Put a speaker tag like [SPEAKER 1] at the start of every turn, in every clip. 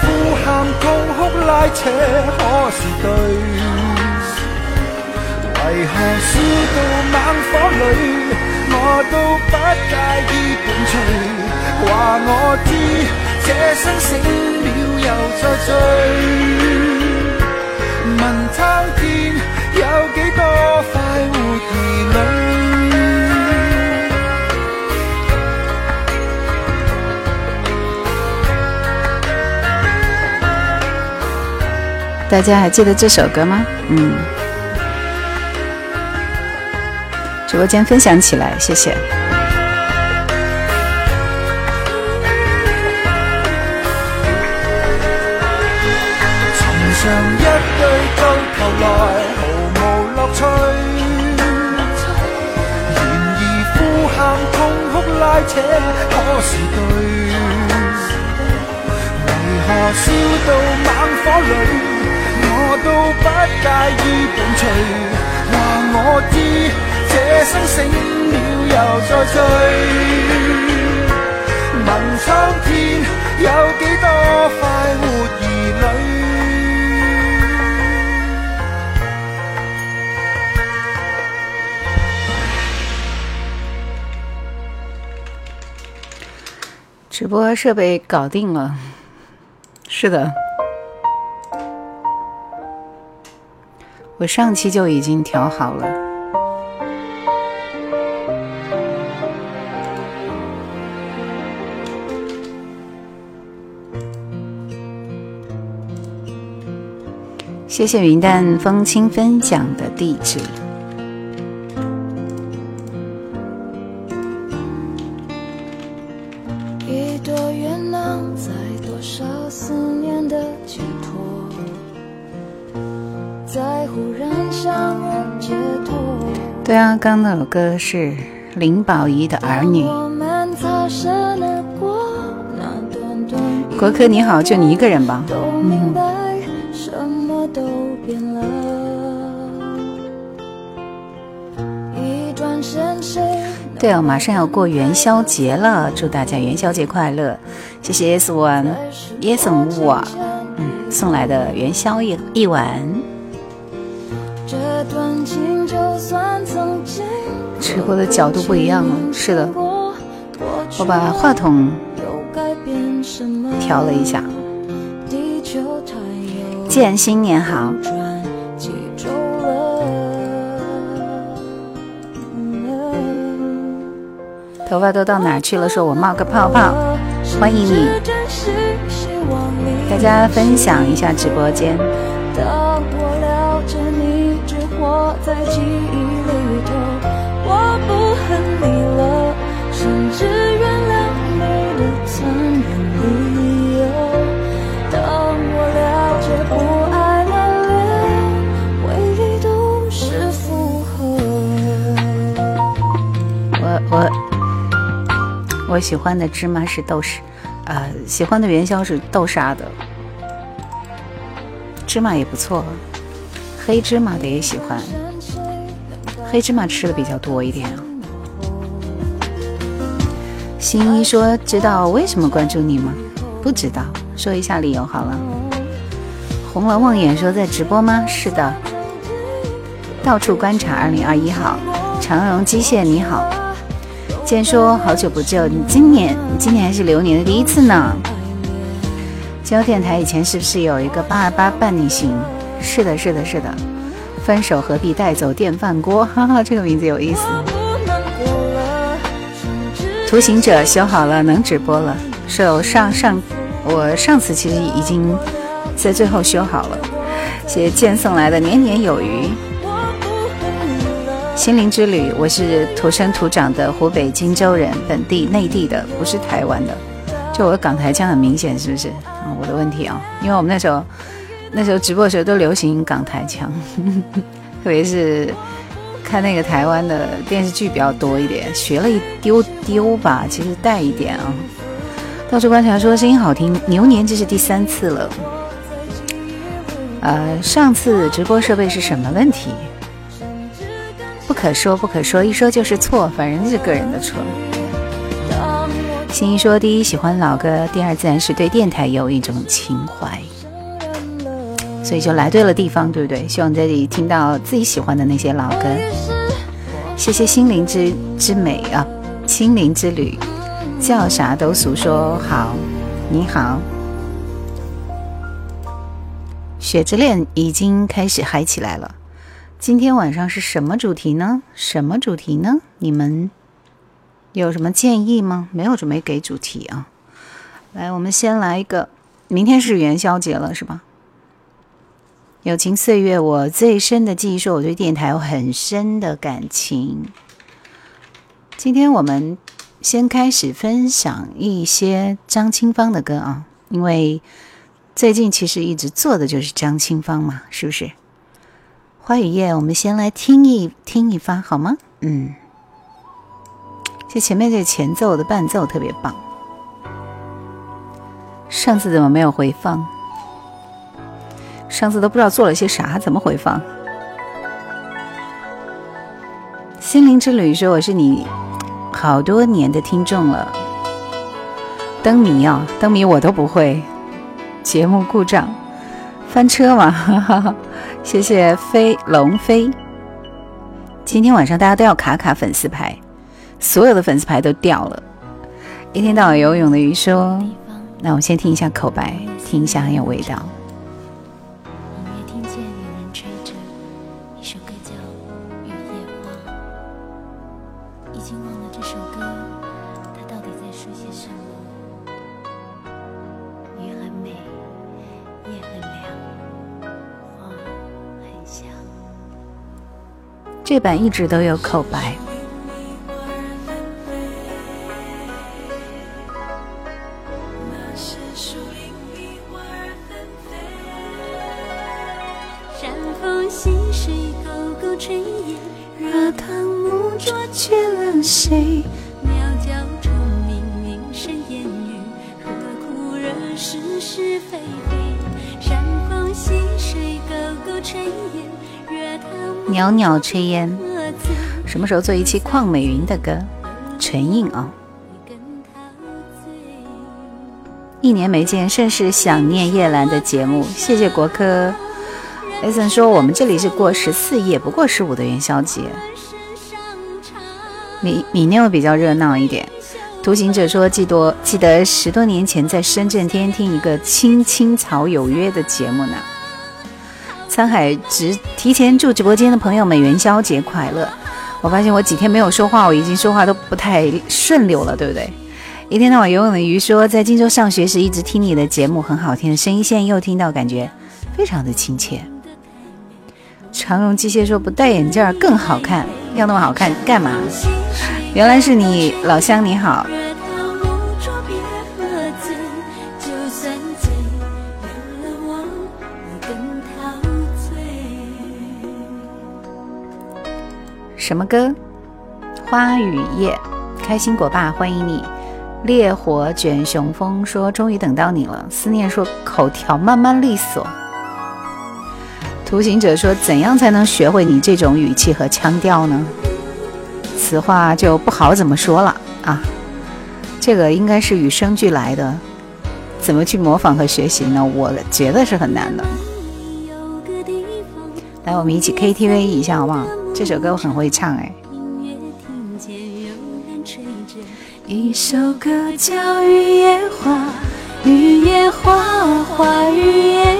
[SPEAKER 1] 呼喊、痛哭、拉扯，可是对？为何烧到猛火里，我都不介意伴随？话我知，这生醒了又再醉。问苍天，有几多
[SPEAKER 2] 大家还记得这首歌吗？嗯，直播间分享起来，谢谢。
[SPEAKER 1] 寻常一对到头来毫无乐趣，然而呼喊、痛哭、拉扯，可是对？为何烧到猛火里？都不介意伴随，话我知，这生醒了又再醉。问苍天，有几多快活儿女？
[SPEAKER 2] 直播设备搞定了，是的。我上期就已经调好了。谢谢云淡风轻分享的地址。刚那首歌是林保怡的儿女。国科你好，就你一个人吧。嗯。对哦，马上要过元宵节了，祝大家元宵节快乐！谢谢 S One Yes One，嗯，送来的元宵一一碗。直播的角度不一样了，是的，我把话筒调了一下。见新年好，头发都到哪去了？说我冒个泡泡，欢迎你，大家分享一下直播间。在记忆里头，我不恨你了，甚至原谅你的残忍理由。当我了解不爱了，连回忆都是负荷。我我我喜欢的芝麻是豆沙，呃，喜欢的元宵是豆沙的，芝麻也不错，黑芝麻的也喜欢。黑芝麻吃的比较多一点。新一说：“知道为什么关注你吗？”不知道，说一下理由好了。红楼梦魇说：“在直播吗？”是的。到处观察，二零二一号。长荣机械你好。见说好久不见，你今年今年还是流年的第一次呢。交电台以前是不是有一个八二八伴你行？是的，是的，是的。分手何必带走电饭锅？哈哈，这个名字有意思。图形者修好了，能直播了。是上上，我上次其实已经在最后修好了。谢谢剑送来的年年有余。心灵之旅，我是土生土长的湖北荆州人，本地内地的，不是台湾的。就我港台腔很明显，是不是？啊，我的问题啊，因为我们那时候。那时候直播的时候都流行港台腔，特别是看那个台湾的电视剧比较多一点，学了一丢丢吧，其实带一点啊。到处观察说声音好听，牛年这是第三次了。呃，上次直播设备是什么问题？不可说，不可说，一说就是错，反正是个人的错。心怡说：第一喜欢老歌，第二自然是对电台有一种情怀。所以就来对了地方，对不对？希望在这里听到自己喜欢的那些老歌。谢谢心灵之之美啊，心灵之旅，叫啥都俗说好，你好。雪之恋已经开始嗨起来了。今天晚上是什么主题呢？什么主题呢？你们有什么建议吗？没有准备给主题啊。来，我们先来一个。明天是元宵节了，是吧？友情岁月，我最深的记忆，说我对电台有很深的感情。今天我们先开始分享一些张清芳的歌啊，因为最近其实一直做的就是张清芳嘛，是不是？花雨夜，我们先来听一听一发好吗？嗯，这前面这前奏的伴奏特别棒，上次怎么没有回放？上次都不知道做了些啥，怎么回放？心灵之旅说我是你好多年的听众了，灯谜啊，灯谜我都不会。节目故障，翻车嘛？哈 哈谢谢飞龙飞。今天晚上大家都要卡卡粉丝牌，所有的粉丝牌都掉了。一天到晚游泳的鱼说：“那我先听一下口白，听一下很有味道。”这版一直都有口白。炊烟，什么时候做一期邝美云的歌？唇印啊！一年没见，甚是想念叶兰的节目。谢谢国科。艾森说我们这里是过十四夜，不过十五的元宵节。米米妞比较热闹一点。独行者说记多记得十多年前在深圳天天听一个青青草有约的节目呢。沧海直提前祝直播间的朋友们元宵节快乐！我发现我几天没有说话，我已经说话都不太顺溜了，对不对？一天到晚游泳的鱼说，在荆州上学时一直听你的节目，很好听的声音，现在又听到，感觉非常的亲切。长荣机械说不戴眼镜更好看，要那么好看干嘛？原来是你，老乡你好。什么歌？花雨夜，开心果爸欢迎你。烈火卷雄风说：“终于等到你了。”思念说：“口条慢慢利索。”图形者说：“怎样才能学会你这种语气和腔调呢？”此话就不好怎么说了啊。这个应该是与生俱来的，怎么去模仿和学习呢？我觉得是很难的。来，我们一起 KTV 一下好不好？这首歌我很会唱哎。一首歌叫《雨夜花》，雨夜花，花雨夜，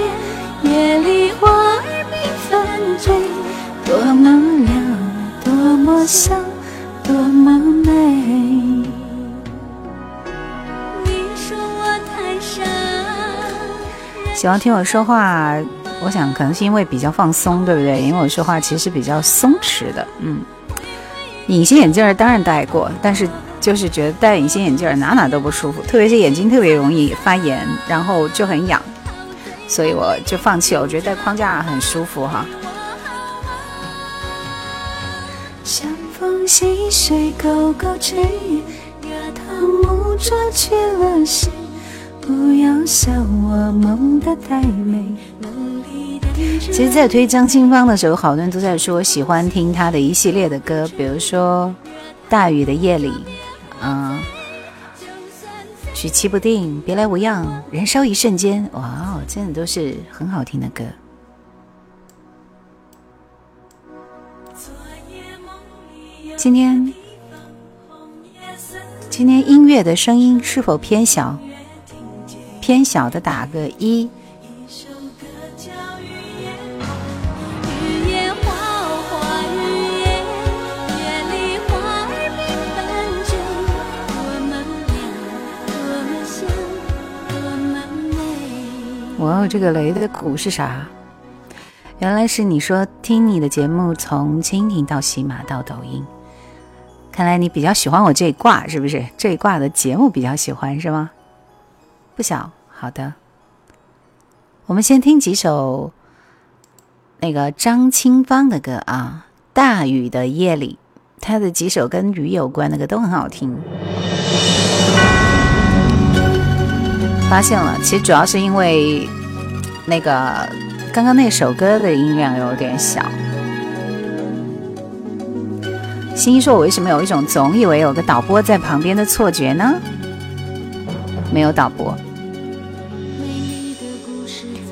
[SPEAKER 2] 夜里花儿缤纷坠，多么亮，多么香，多么美。你说我太傻。喜欢听我说话。我想可能是因为比较放松，对不对？因为我说话其实比较松弛的，嗯。隐形眼镜当然戴过，但是就是觉得戴隐形眼镜哪哪都不舒服，特别是眼睛特别容易发炎，然后就很痒。所以我就放弃了。我觉得戴框架很舒服哈。山风细水沟沟吹，月堂木桌去了谁？不要笑我梦的太美。其实，在推张清芳的时候，好多人都在说喜欢听她的一系列的歌，比如说《大雨的夜里》，嗯，《举棋不定》，《别来无恙》，《燃烧一瞬间》，哇哦，真的都是很好听的歌。今天，今天音乐的声音是否偏小？偏小的打个一。哇，这个雷的鼓是啥？原来是你说听你的节目从蜻蜓到喜马到抖音，看来你比较喜欢我这一挂是不是？这一挂的节目比较喜欢是吗？不小，好的。我们先听几首那个张清芳的歌啊，《大雨的夜里》，他的几首跟雨有关的歌都很好听。发现了，其实主要是因为那个刚刚那首歌的音量有点小。新一说：“我为什么有一种总以为有个导播在旁边的错觉呢？”没有导播。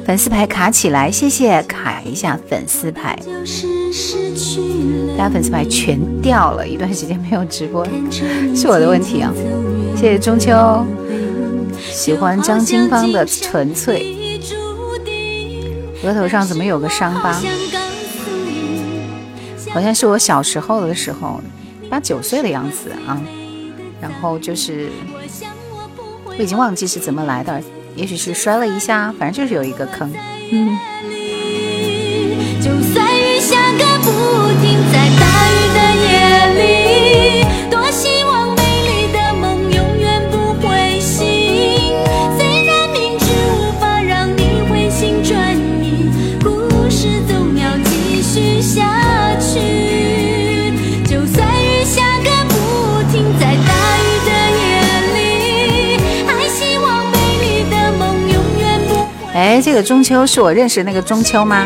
[SPEAKER 2] 粉丝牌卡起来，谢谢卡一下粉丝牌。大家粉丝牌全掉了，一段时间没有直播，是我的问题啊！谢谢中秋。喜欢张清芳的纯粹，额头上怎么有个伤疤？好像是我小时候的时候，八九岁的样子啊。然后就是我已经忘记是怎么来的，也许是摔了一下，反正就是有一个坑。嗯。这个中秋是我认识那个中秋吗？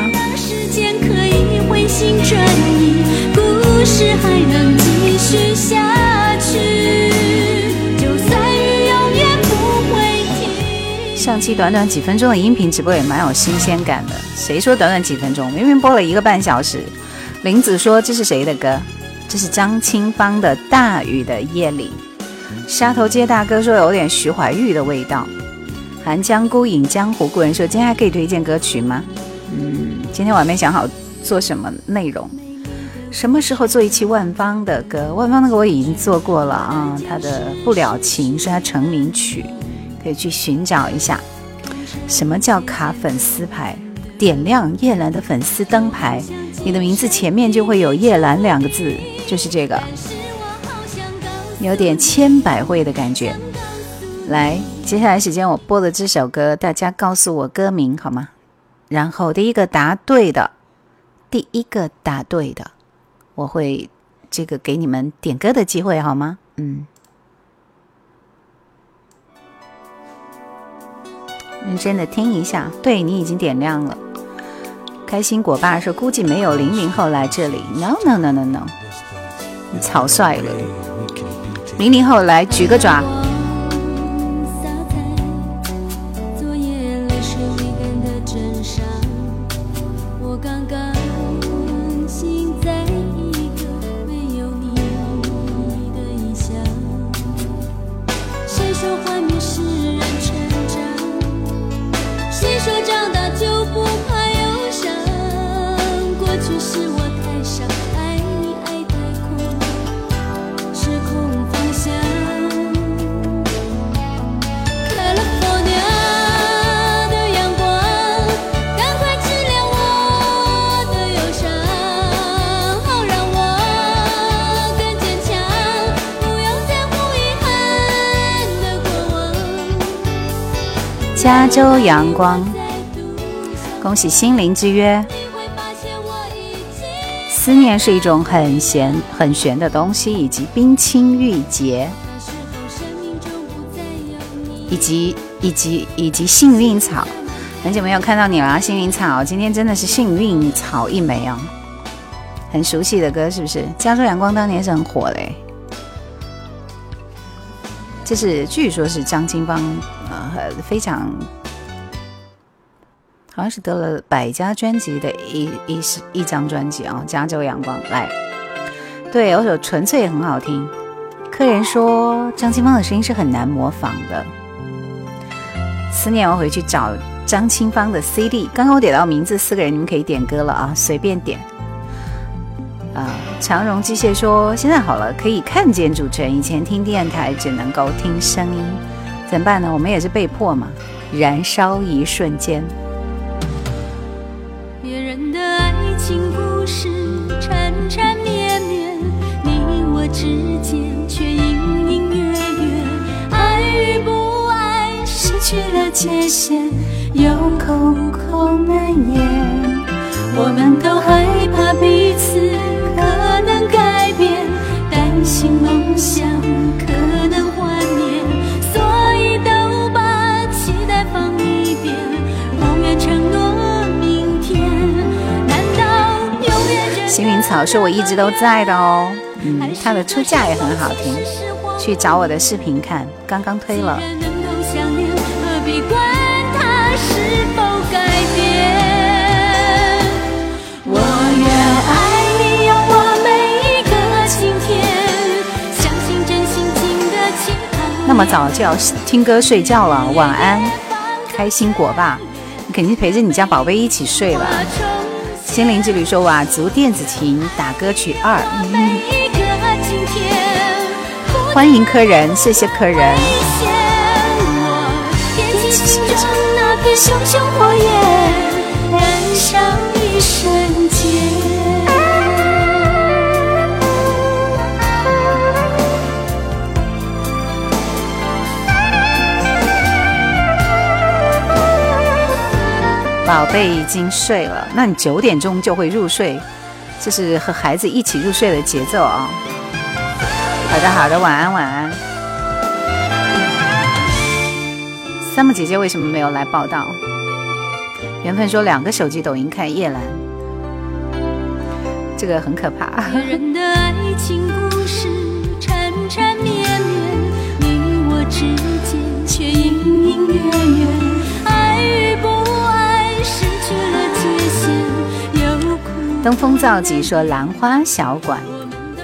[SPEAKER 2] 上期短短几分钟的音频直播也蛮有新鲜感的。谁说短短几分钟？明明播了一个半小时。林子说这是谁的歌？这是张清芳的《大雨的夜里》。沙头街大哥说有点徐怀钰的味道。寒江孤影，江湖故人说：“今天还可以推荐歌曲吗？”嗯，今天我还没想好做什么内容。什么时候做一期万芳的歌？万芳那个我已经做过了啊，他的《不了情》是他成名曲，可以去寻找一下。什么叫卡粉丝牌？点亮叶兰的粉丝灯牌，你的名字前面就会有叶兰两个字，就是这个，有点千百惠的感觉。来，接下来时间我播的这首歌，大家告诉我歌名好吗？然后第一个答对的，第一个答对的，我会这个给你们点歌的机会好吗？嗯，认真的听一下，对你已经点亮了。开心果爸说估计没有零零后来这里，no no no no no，你草率了，零零后来举个爪。加州阳光，
[SPEAKER 3] 恭喜心灵之约。思念是一种很玄很玄的东西，以及冰清玉洁，以及以及以及幸运草。很久没有看到你了，幸运草，今天真的是幸运草一枚哦！很熟悉的歌是不是？加州阳光当年是很火嘞。这是据说是张清芳呃非常。好像是得了百家专辑的一一一张专辑啊，《加州阳光》来，对，有首《纯粹也》很好听。客人说张清芳的声音是很难模仿的。思念，我回去找张清芳的 CD。刚刚我点到名字，四个人你们可以点歌了啊，随便点。啊，长荣机械说现在好了，可以看见主持人，以前听电台只能够听声音，怎么办呢？我们也是被迫嘛。燃烧一瞬间。之间却隐隐约约，爱与不爱失去了界限，又口口难言。我们都害怕彼此可能改变，担心梦想可能幻灭，所以都把期待放一边，不愿承诺明天。难道永远？幸运草是我一直都在的哦。嗯，他的出嫁也很好听，去找我的视频看，刚刚推了。那么早就要听歌睡觉了，晚安，开心果吧，你肯定陪着你家宝贝一起睡了。心灵之旅说哇，足电子琴打歌曲二。欢迎客人，谢谢客人。宝贝已经睡了，那你九点钟就会入睡，这是和孩子一起入睡的节奏啊。好的，好的，晚安，晚安。三木姐姐为什么没有来报道？缘分说两个手机抖音看叶兰，这个很可怕。登峰造极说兰花小馆。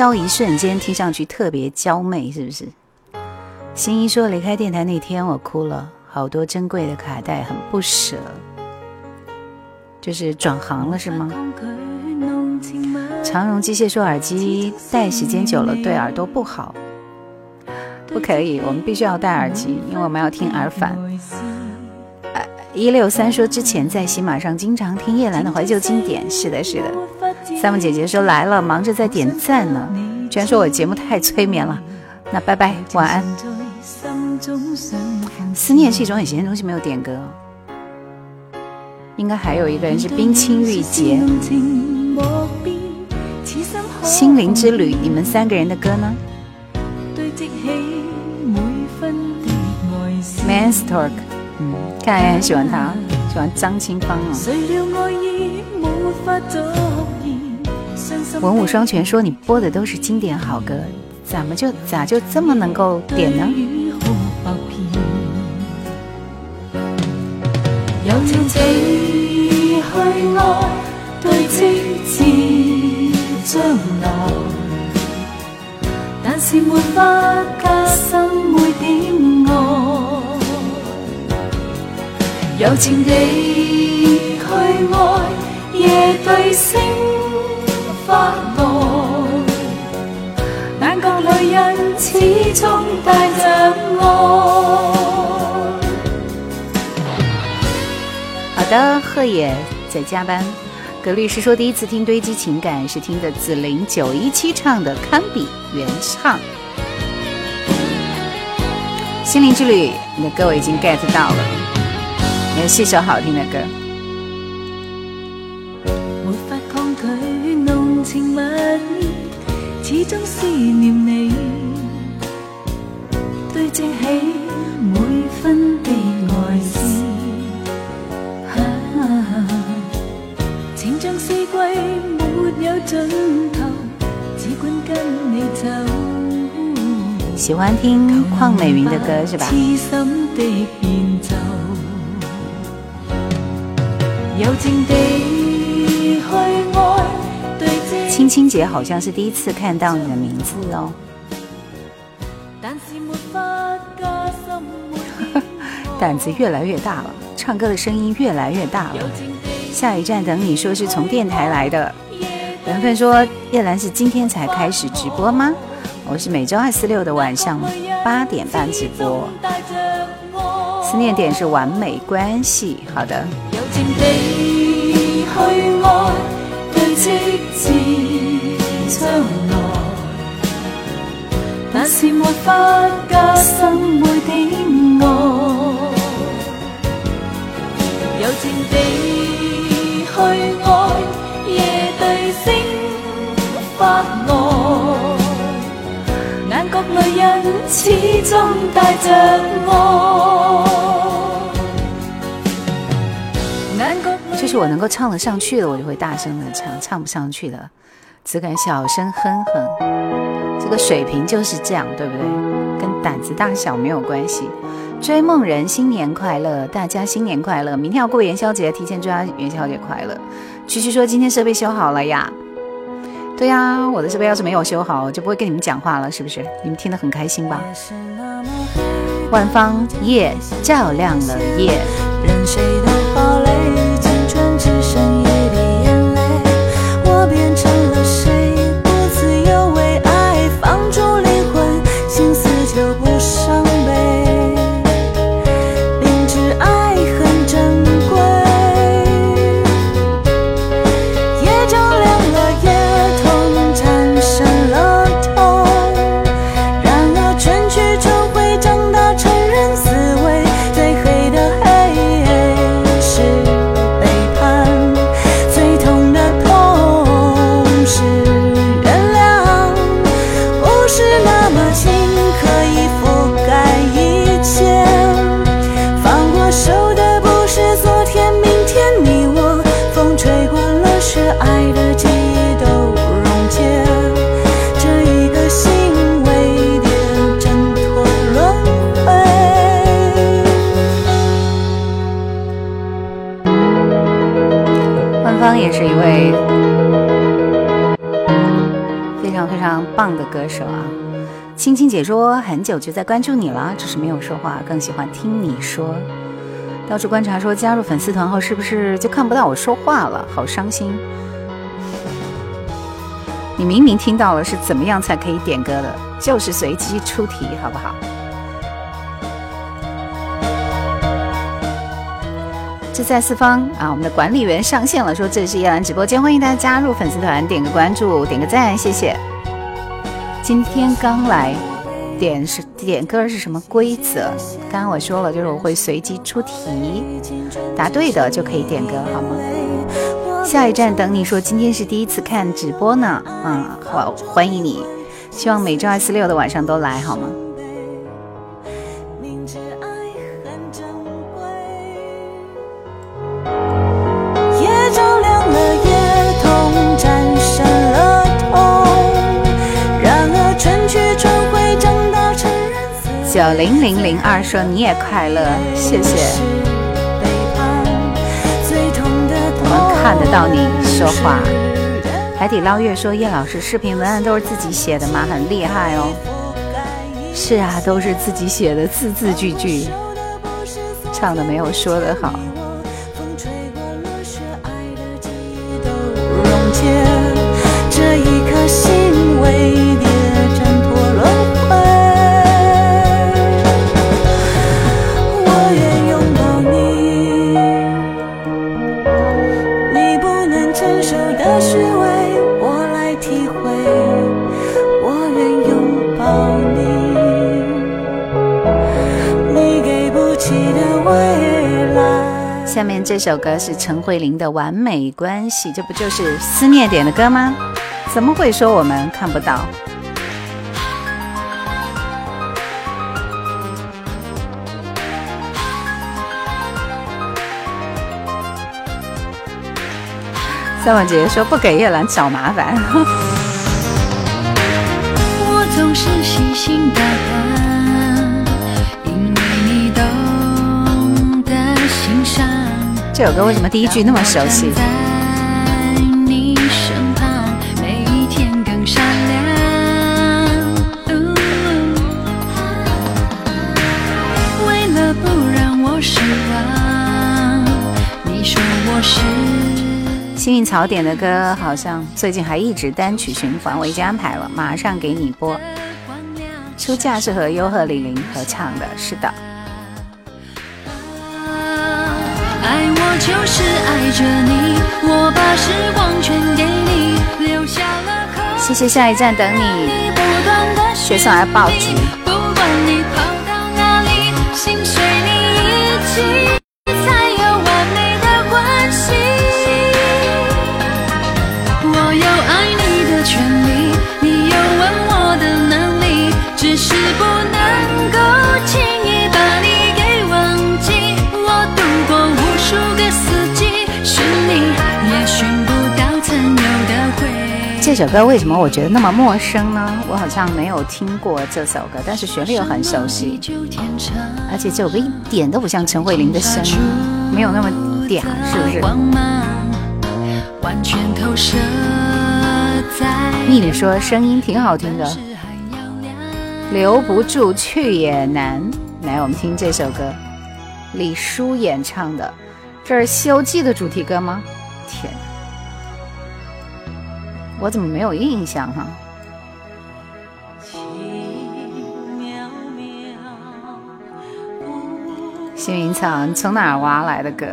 [SPEAKER 3] 烧一瞬间，听上去特别娇媚，是不是？新一说离开电台那天，我哭了，好多珍贵的卡带，很不舍。就是转行了是吗？长荣机械说耳机戴时间久了对耳朵不好，不可以，我们必须要戴耳机，因为我们要听耳返。一六三说之前在喜马上经常听叶兰的怀旧经典，是的，是的。三木姐姐说来了，忙着在点赞呢，居然说我节目太催眠了，那拜拜，晚安。思念是一种很咸的东西，没有点歌，应该还有一个人是冰清玉洁。心灵之旅，你们三个人的歌呢？Man's Talk，
[SPEAKER 2] 嗯，看来很喜欢他，喜欢张清芳啊。文武双全说你播的都是经典好歌，怎么就咋就这么能够点呢？但是没法加深每点爱，柔情地去爱，夜对星发呆，眼角里人始终带着爱。好的，贺野在加班。葛律师说，第一次听堆积情感是听的紫菱九一七唱的《堪比》原唱。心灵之旅，你的歌我已经 get 到了，也是首好听的歌。始终思念你堆积起每分的爱思
[SPEAKER 4] 啊啊啊四季没有尽头只管跟你走
[SPEAKER 2] 喜欢听邝美云的歌是吧？痴心的变奏友情地去爱。青青姐好像是第一次看到你的名字哦。胆子越来越大了，唱歌的声音越来越大了。下一站等你说是从电台来的。缘分说叶兰是今天才开始直播吗？我是每周二、四、六的晚上八点半直播。思念点是完美关系，好的。发呆，眼角里人始终带着爱。就是我能够唱得上去的，我就会大声的唱；唱不上去的，只敢小声哼哼。这个水平就是这样，对不对？跟胆子大小没有关系。追梦人，新年快乐！大家新年快乐！明天要过元宵节，提前祝大家元宵节快乐。曲曲说今天设备修好了呀。对呀，我的设备要是没有修好，我就不会跟你们讲话了，是不是？你们听得很开心吧？万方夜照亮了夜。是很久就在关注你了，只是没有说话，更喜欢听你说。到处观察说加入粉丝团后是不是就看不到我说话了？好伤心！你明明听到了，是怎么样才可以点歌的？就是随机出题，好不好？自在四方啊，我们的管理员上线了，说这里是叶兰直播间，欢迎大家加入粉丝团，点个关注，点个赞，谢谢。今天刚来，点是点歌是什么规则？刚刚我说了，就是我会随机出题，答对的就可以点歌，好吗？下一站等你说，今天是第一次看直播呢，啊，好，欢迎你，希望每周二、四、六的晚上都来，好吗？零零零二说你也快乐，谢谢。我们看得到你说话。海底捞月说叶老师视频文案都是自己写的吗？很厉害哦。是啊，都是自己写的，字字句句，唱的没有说的好。这首歌是陈慧琳的《完美关系》，这不就是思念点的歌吗？怎么会说我们看不到？三婉姐姐说不给叶兰找麻烦。我总是细心。这首歌为什么第一句那么熟悉？幸运草点的歌好像最近还一直单曲循环，我已经安排了，马上给你播。出嫁是和优和李玲合唱的，是的。我就是爱着你，我把时光全给你，留下了谢谢下一站等你，学送来爆竹。不管你跑到哪里，心随这首歌为什么我觉得那么陌生呢？我好像没有听过这首歌，但是旋律又很熟悉，而且这首歌一点都不像陈慧琳的声音，没有那么嗲，是不是？蜜女说声音挺好听的，留不住去也难。来，我们听这首歌，李舒演唱的，这是《西游记》的主题歌吗？天！我怎么没有印象哈？幸运草，你从哪儿挖来的歌？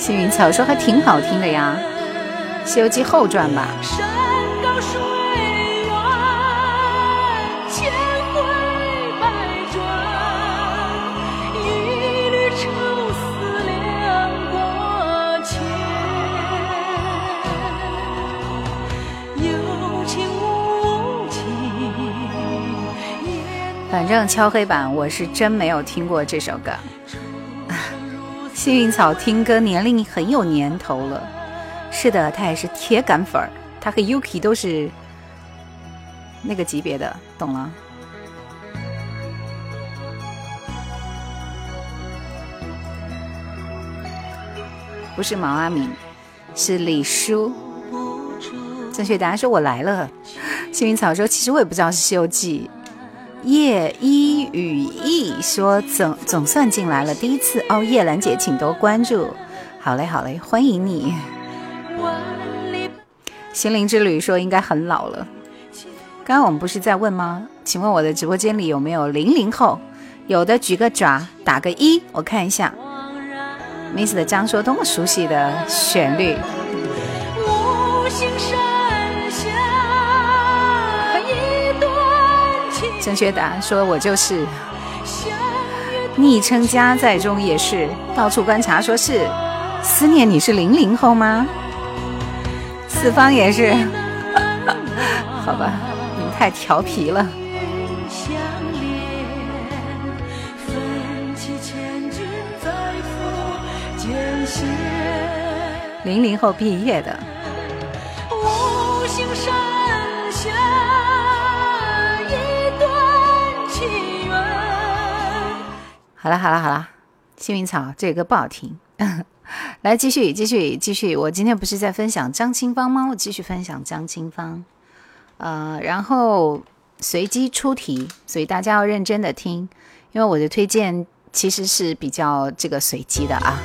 [SPEAKER 2] 幸运草说还挺好听的呀，《西游记后传》吧。反正敲黑板，我是真没有听过这首歌。幸运草听歌年龄很有年头了，是的，他也是铁杆粉儿，他和 Yuki 都是那个级别的，懂了？不是毛阿敏，是李叔。正确答案是我来了。幸运草说，其实我也不知道是《西游记》。叶一羽翼说：“总总算进来了，第一次哦。”叶兰姐，请多关注。好嘞，好嘞，欢迎你。心灵之旅说应该很老了。刚刚我们不是在问吗？请问我的直播间里有没有零零后？有的举个爪，打个一，我看一下。Miss 的张说：“多么熟悉的旋律。”正确答案说：“我就是。”昵称加在中也是。到处观察说是。思念你是零零后吗？四方也是。
[SPEAKER 3] 好吧，你们太调皮了。零零后毕业的。好了好了好了，幸运草这歌不好听。来继续继续继续，我今天不是在分享张清芳吗？我继续分享张清芳。呃，然后随机出题，所以大家要认真的听，因为我的推荐其实是比较这个随机的啊，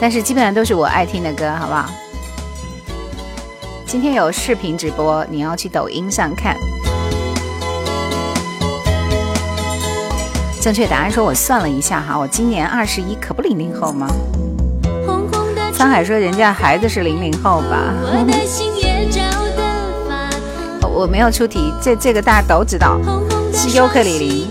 [SPEAKER 3] 但是基本上都是我爱听的歌，好不好？今天有视频直播，你要去抖音上看。正确答案说，我算了一下哈，我今年二十一，可不零零后吗？沧海说人家孩子是零零后吧？我没有出题，这这个大家都知道，是尤克里里。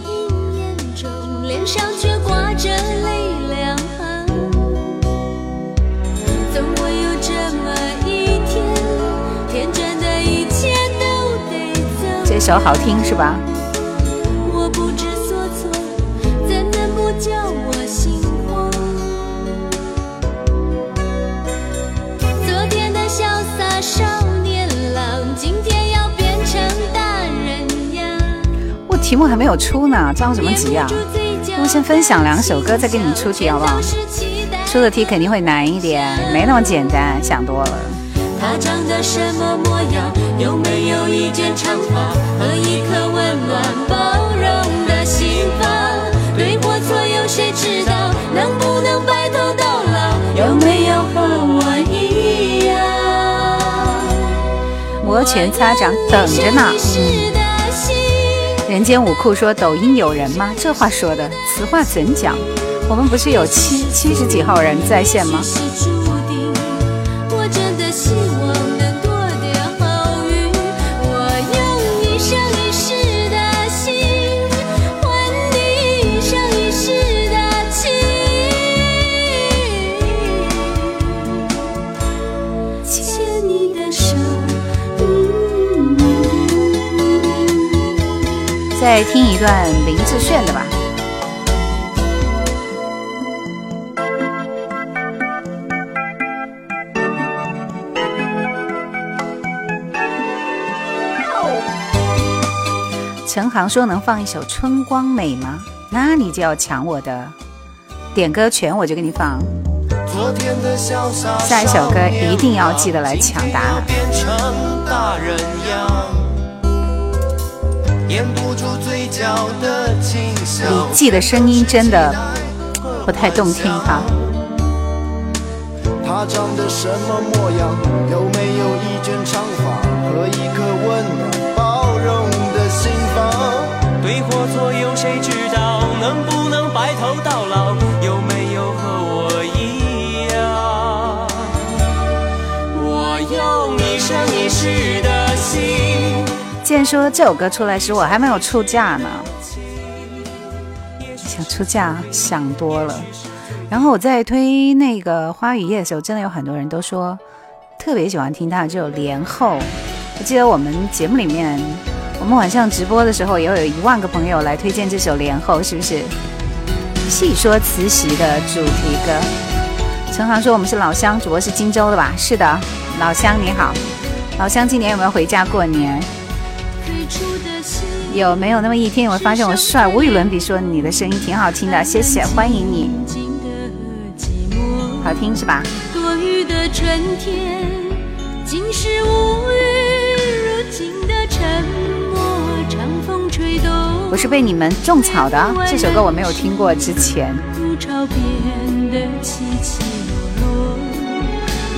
[SPEAKER 3] 这首好听是吧？题目还没有出呢，着什么急啊？我先分享两首歌，再给你们出题好不好？出的题肯定会难一点，没那么简单，想多了。他长得什么模样？有没有一卷长发和一颗温暖包容的心房？对或错有谁知道？能不能白头到老？有没有和我摩拳擦掌，等着呢。人间武库说：“抖音有人吗？”这话说的，此话怎讲？我们不是有七七十几号人在线吗？再听一段林志炫的吧。陈航说：“能放一首《春光美》吗？那你就要抢我的点歌权，我就给你放。下一首歌一定要记得来抢答案。”李记的声音真的不太动听哈。他长得什么模样？有没有一卷长发和一颗温暖包容的心房？对或错有谁知道？能不能白头到老？有没有和我一样？我用一生一世的心。见说这首歌出来时，我还没有出嫁呢。想出嫁想多了。然后我在推那个《花雨夜》的时候，真的有很多人都说特别喜欢听他的这首《莲后》。我记得我们节目里面，我们晚上直播的时候，也有一万个朋友来推荐这首《莲后》，是不是？细说慈禧的主题歌。陈航说我们是老乡，主播是荆州的吧？是的，老乡你好，老乡今年有没有回家过年？有没有那么一天，你会发现我帅？无与伦比。说你的声音挺好听的，谢谢，欢迎你。好听是吧？我是被你们种草的，这首歌我没有听过之前。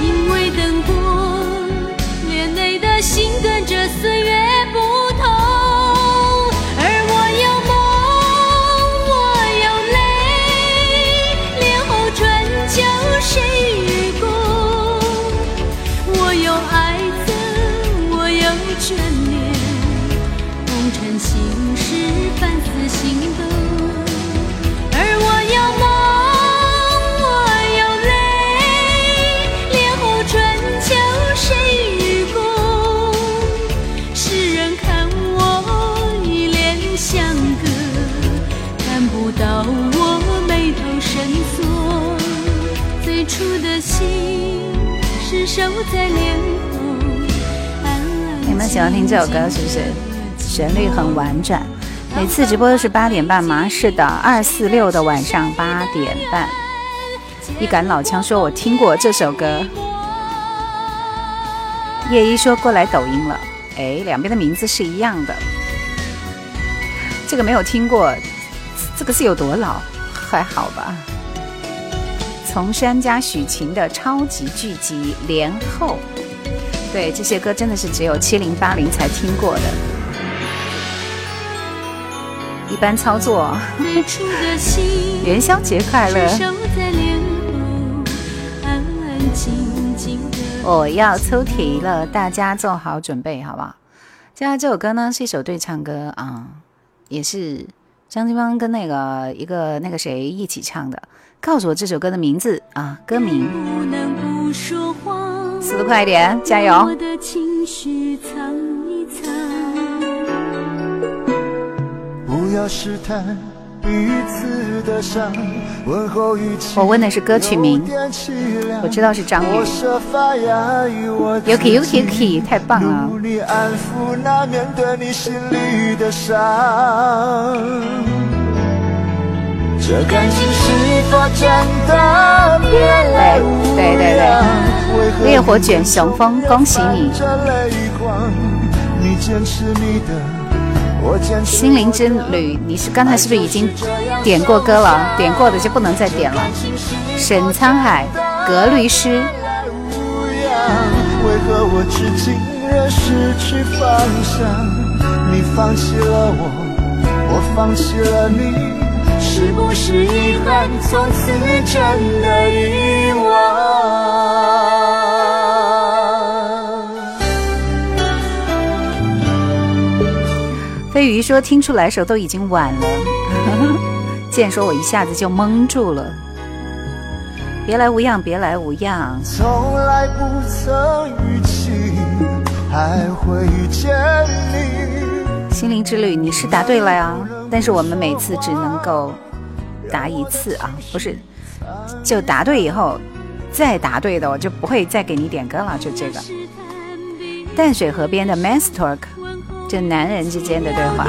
[SPEAKER 3] 因为等过，连累的心跟着岁月心动，而我要梦，我要泪。莲湖春秋谁与共？世人看我一脸相隔，看不到我眉头深锁。最初的心是守在脸红。
[SPEAKER 2] 你们喜欢听这首歌是不是？旋律很婉转。每次直播都是八点半吗？是的，二四六的晚上八点半。一杆老枪说：“我听过这首歌。”叶一说：“过来抖音了。”哎，两边的名字是一样的。这个没有听过，这个是有多老？还好吧。丛山加许晴的超级剧集《连后》，对这些歌真的是只有七零八零才听过的。一般操作。元宵节快乐。我要抽题了，大家做好准备，好不好？接下来这首歌呢是一首对唱歌啊，也是张金芳跟那个一个那个谁一起唱的。告诉我这首歌的名字啊，歌名。速度快一点，加油！不要试探彼此的伤。我问的是歌曲名，我知道是张宇。Yuki Yuki Yuki，太棒了！对对对，烈火卷雄风，恭喜你！心灵之旅，你是刚才是不是已经点过歌了？点过的就不能再点了。沈沧海，格律诗。为何我至今仍失去方向？你放弃了我，我放弃了你，是不是遗憾？从此真的遗忘。飞鱼说：“听出来时候都已经晚了。”剑说：“我一下子就蒙住了。”别来无恙，别来无恙。从来不曾预期还会遇见你。心灵之旅，你是答对了呀，但是我们每次只能够答一次啊，不是，就答对以后再答对的，我就不会再给你点歌了，就这个。淡水河边的 Man's Talk。这男人之间的对话。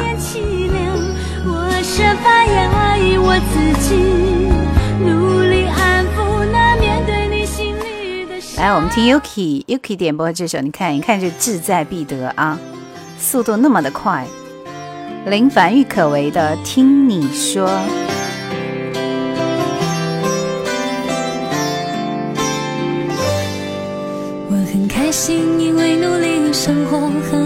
[SPEAKER 2] 来，我们听 Yuki Yuki 点播这首，你看一看，就志在必得啊，速度那么的快。林凡郁可唯的《听你说》。我很开心，因为努力生活和你们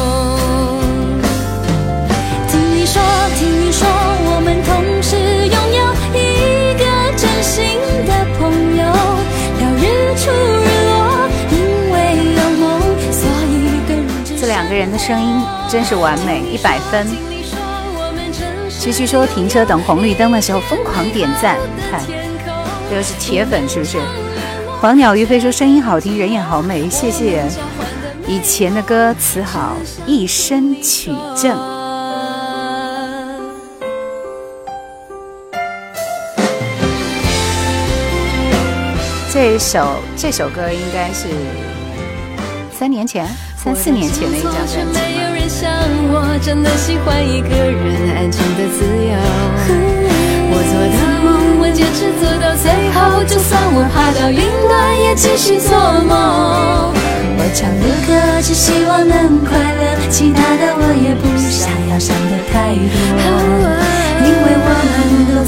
[SPEAKER 2] 听你说，我们同时拥有一个真心的朋友。到日出日落，因为有梦，所以更这两个人的声音真是完美，一百分。继续说，停车等红绿灯的时候疯狂点赞，看，这个是铁粉是不是？黄鸟于飞说声音好听，人也好美，谢谢。以前的歌词好，一身取证。这首这首歌应该是三年前、三四年前的一张专辑。我做的梦，我坚持做到最后，就算我爬到云端，也继续做梦。我唱的歌，只希望能快乐，其他的我也不想要想的太多，因为我们。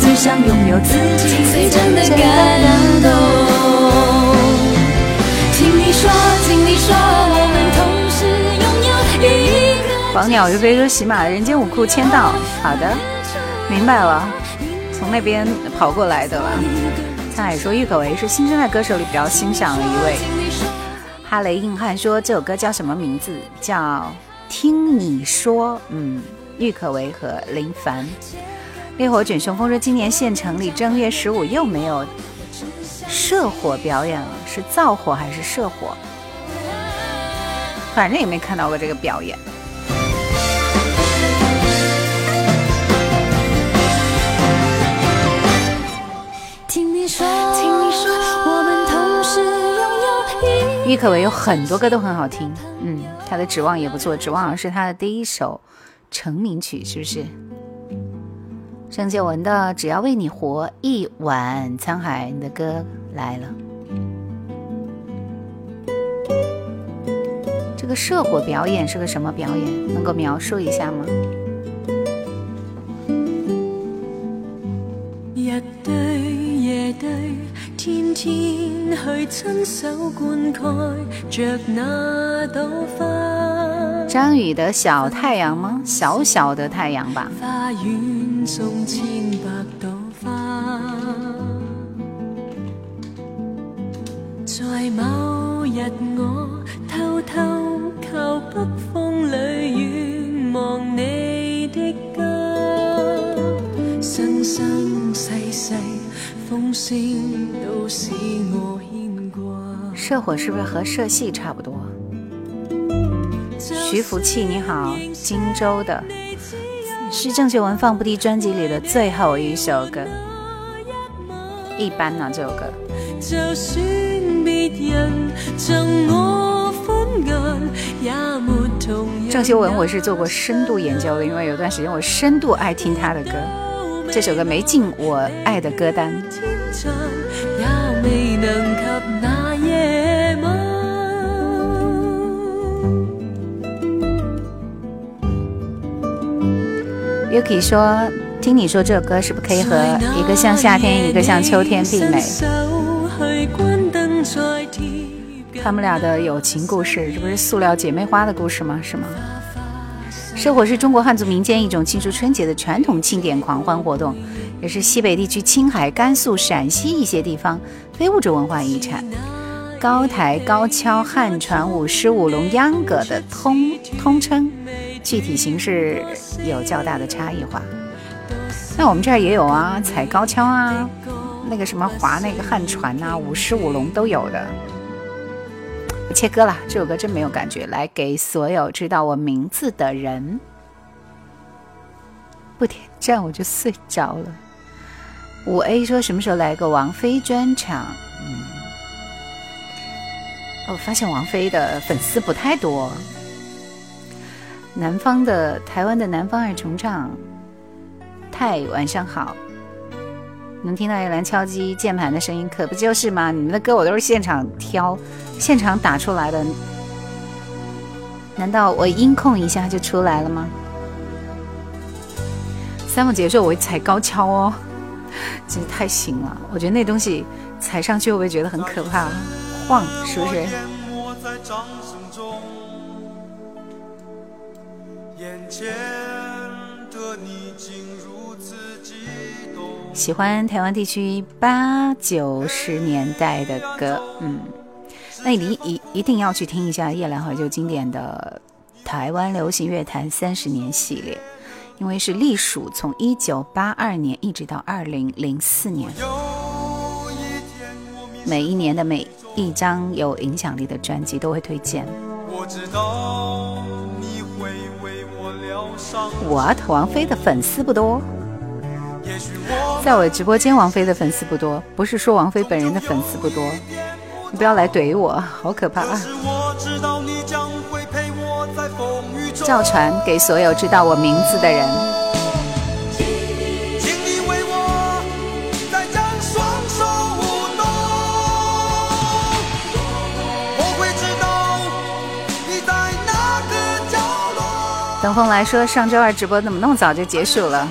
[SPEAKER 2] 黄鸟于飞说喜马人间五库签到，好的，明白了，从那边跑过来的了。沧海说郁可唯是新生代歌手里比较欣赏的一位。哈雷硬汉说这首歌叫什么名字？叫听你说。嗯，郁可唯和林凡。烈火卷雄风说今年县城里正月十五又没有射火表演了，是造火还是射火？反正也没看到过这个表演。郁可唯有很多歌都很好听，嗯，他的《指望》也不错，《指望》是他的第一首成名曲，是不是？郑秀文的《只要为你活一晚》，沧海，你的歌来了。这个射火表演是个什么表演？能够描述一下吗？日对天天去亲手灌溉着那朵花。张宇的小太阳吗？小小的太阳吧。在某日我偷偷。北风里望你的家，生生世世风声都是我牵挂。射火是不是和社戏差不多？徐福气你好，荆州的，是郑秀文放不低专辑里的最后一首歌。一般呢，这首歌。就算别人赠我郑秀文，我是做过深度研究的，因为有段时间我深度爱听她的歌，这首歌没进我爱的歌单。Yuki 说：“听你说这首歌是不是可以和一个像夏天，一个像秋天媲美？”他们俩的友情故事，这不是塑料姐妹花的故事吗？是吗？社火是中国汉族民间一种庆祝春节的传统庆典狂欢活动，也是西北地区青海、甘肃、陕西一些地方非物质文化遗产。高台、高跷、汉传、舞狮、舞龙、秧歌的通通称，具体形式有较大的差异化。那我们这儿也有啊，踩高跷啊，那个什么划那个汉船呐，舞狮、舞龙都有的。切歌了，这首歌真没有感觉。来给所有知道我名字的人，不点赞我就睡着了。五 A 说什么时候来个王菲专场？嗯，我发现王菲的粉丝不太多。南方的台湾的南方二重唱，太晚上好。能听到叶兰敲击键盘的声音，可不就是吗？你们的歌我都是现场挑、现场打出来的，难道我音控一下就出来了吗？三木姐说：“我会踩高跷哦，真的太行了！我觉得那东西踩上去会不会觉得很可怕？晃是不是？”眼前的你喜欢台湾地区八九十年代的歌，嗯，那你一一定要去听一下叶兰怀旧经典的台湾流行乐坛三十年系列，因为是隶属从一九八二年一直到二零零四年，每一年的每一张有影响力的专辑都会推荐。我王菲的粉丝不多。在我直播间，王菲的粉丝不多，不是说王菲本人的粉丝不多，你不要来怼我，好可怕啊！赵传给所有知道我名字的人。等风来说，上周二直播怎么那么早就结束了？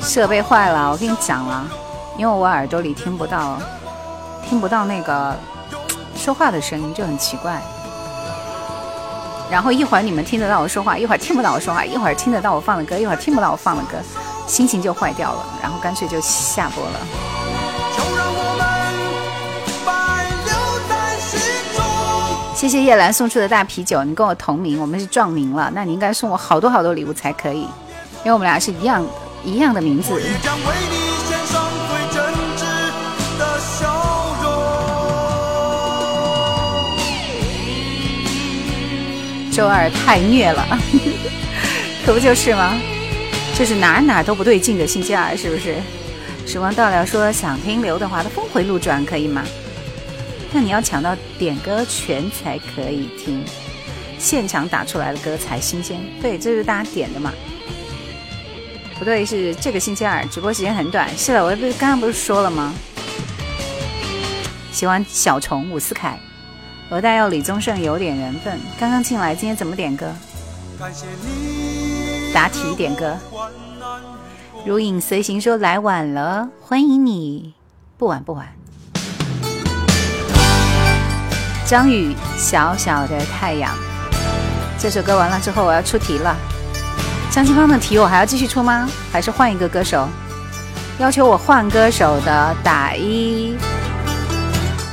[SPEAKER 2] 设备坏了，我跟你讲了，因为我耳朵里听不到，听不到那个 说话的声音，就很奇怪。然后一会儿你们听得到我说话，一会儿听不到我说话，一会儿听得到我放的歌，一会儿听不到我放的歌，心情就坏掉了，然后干脆就下播了。谢谢叶兰送出的大啤酒，你跟我同名，我们是撞名了，那你应该送我好多好多礼物才可以，因为我们俩是一样的一样的名字。周二太虐了，可不就是吗？就是哪哪都不对劲的星期二，是不是？时光倒流说想听刘德华的《峰回路转》，可以吗？那你要抢到点歌权才可以听，现场打出来的歌才新鲜。对，这是大家点的嘛？不对，是这个星期二直播时间很短。是的，我不是刚刚不是说了吗？喜欢小虫伍思凯。罗大佑、李宗盛有点缘分。刚刚进来，今天怎么点歌？答题点歌。如影随形说来晚了，欢迎你，不晚不晚。张宇小小的太阳，这首歌完了之后我要出题了。张清芳的题我还要继续出吗？还是换一个歌手？要求我换歌手的打一。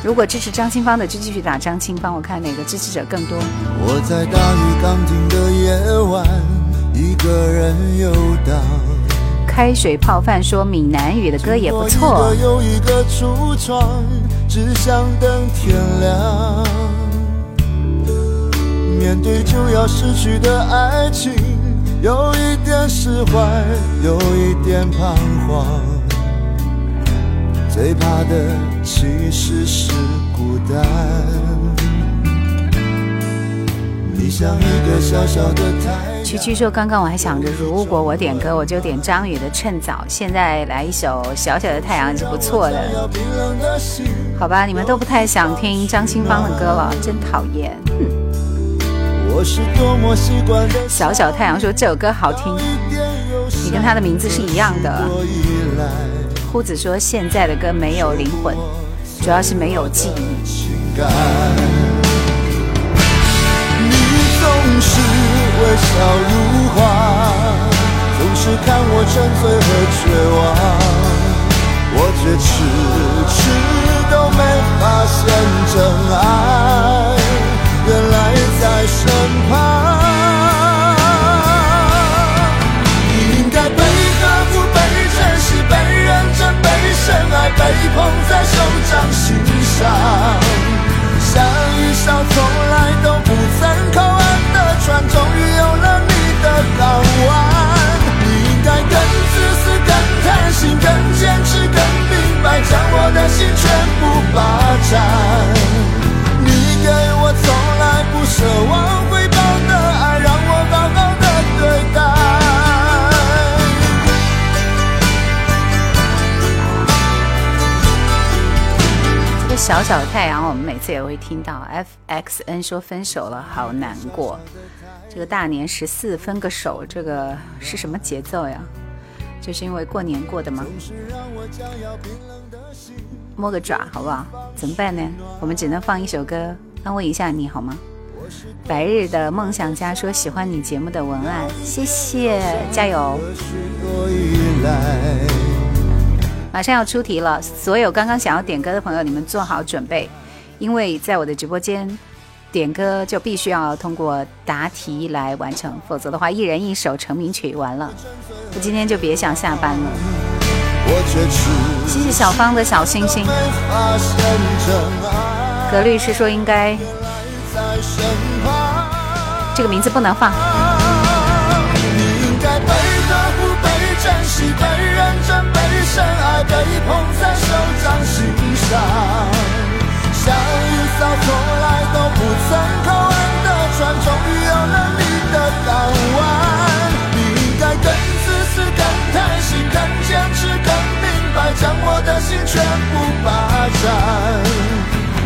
[SPEAKER 2] 如果支持张清芳的，就继续打张清芳。我看哪个支持者更多。我在大雨刚停的夜晚，一个人游荡。开水泡饭说闽南语的歌也不错。有一个橱窗，只想等天亮。面对就要失去的爱情，有一点释怀，有一点彷徨。最怕的其实是孤单。区区说：“刚刚我还想着，如果我点歌，我就点张宇的《趁早》。现在来一首《小小的太阳》是不错的。好吧，你们都不太想听张清芳的歌了，真讨厌。小小太阳说这首歌好听，你跟他的名字是一样的。”夫子说：“现在的歌没有灵魂，主要是没有记忆。”你总是微笑如花，总是看我沉醉和绝望，我却迟迟都没发现真爱，身旁。你应该被呵护、被珍惜、被认真、被深爱被捧在手掌心上，像一艘从来都不曾靠岸的船，终于有了你的港湾。你应该更自私、更贪心、更坚持、更明白，将我的心全部霸占。小小的太阳，我们每次也会听到。F X N 说分手了，好难过。这个大年十四分个手，这个是什么节奏呀？就是因为过年过的吗？摸个爪好不好？怎么办呢？我们只能放一首歌安慰一下你好吗？白日的梦想家说喜欢你节目的文案，谢谢，加油。马上要出题了，所有刚刚想要点歌的朋友，你们做好准备，因为在我的直播间点歌就必须要通过答题来完成，否则的话一人一首成名曲完了，我今天就别想下班了。谢谢小芳的小星星。格律师说应该这个名字不能放。深爱被捧在手掌心上，像一艘从来都不曾靠岸的船，终于有了你的港湾。你应该更自私、更贪心、更坚持、更明白，将我的心全部霸占。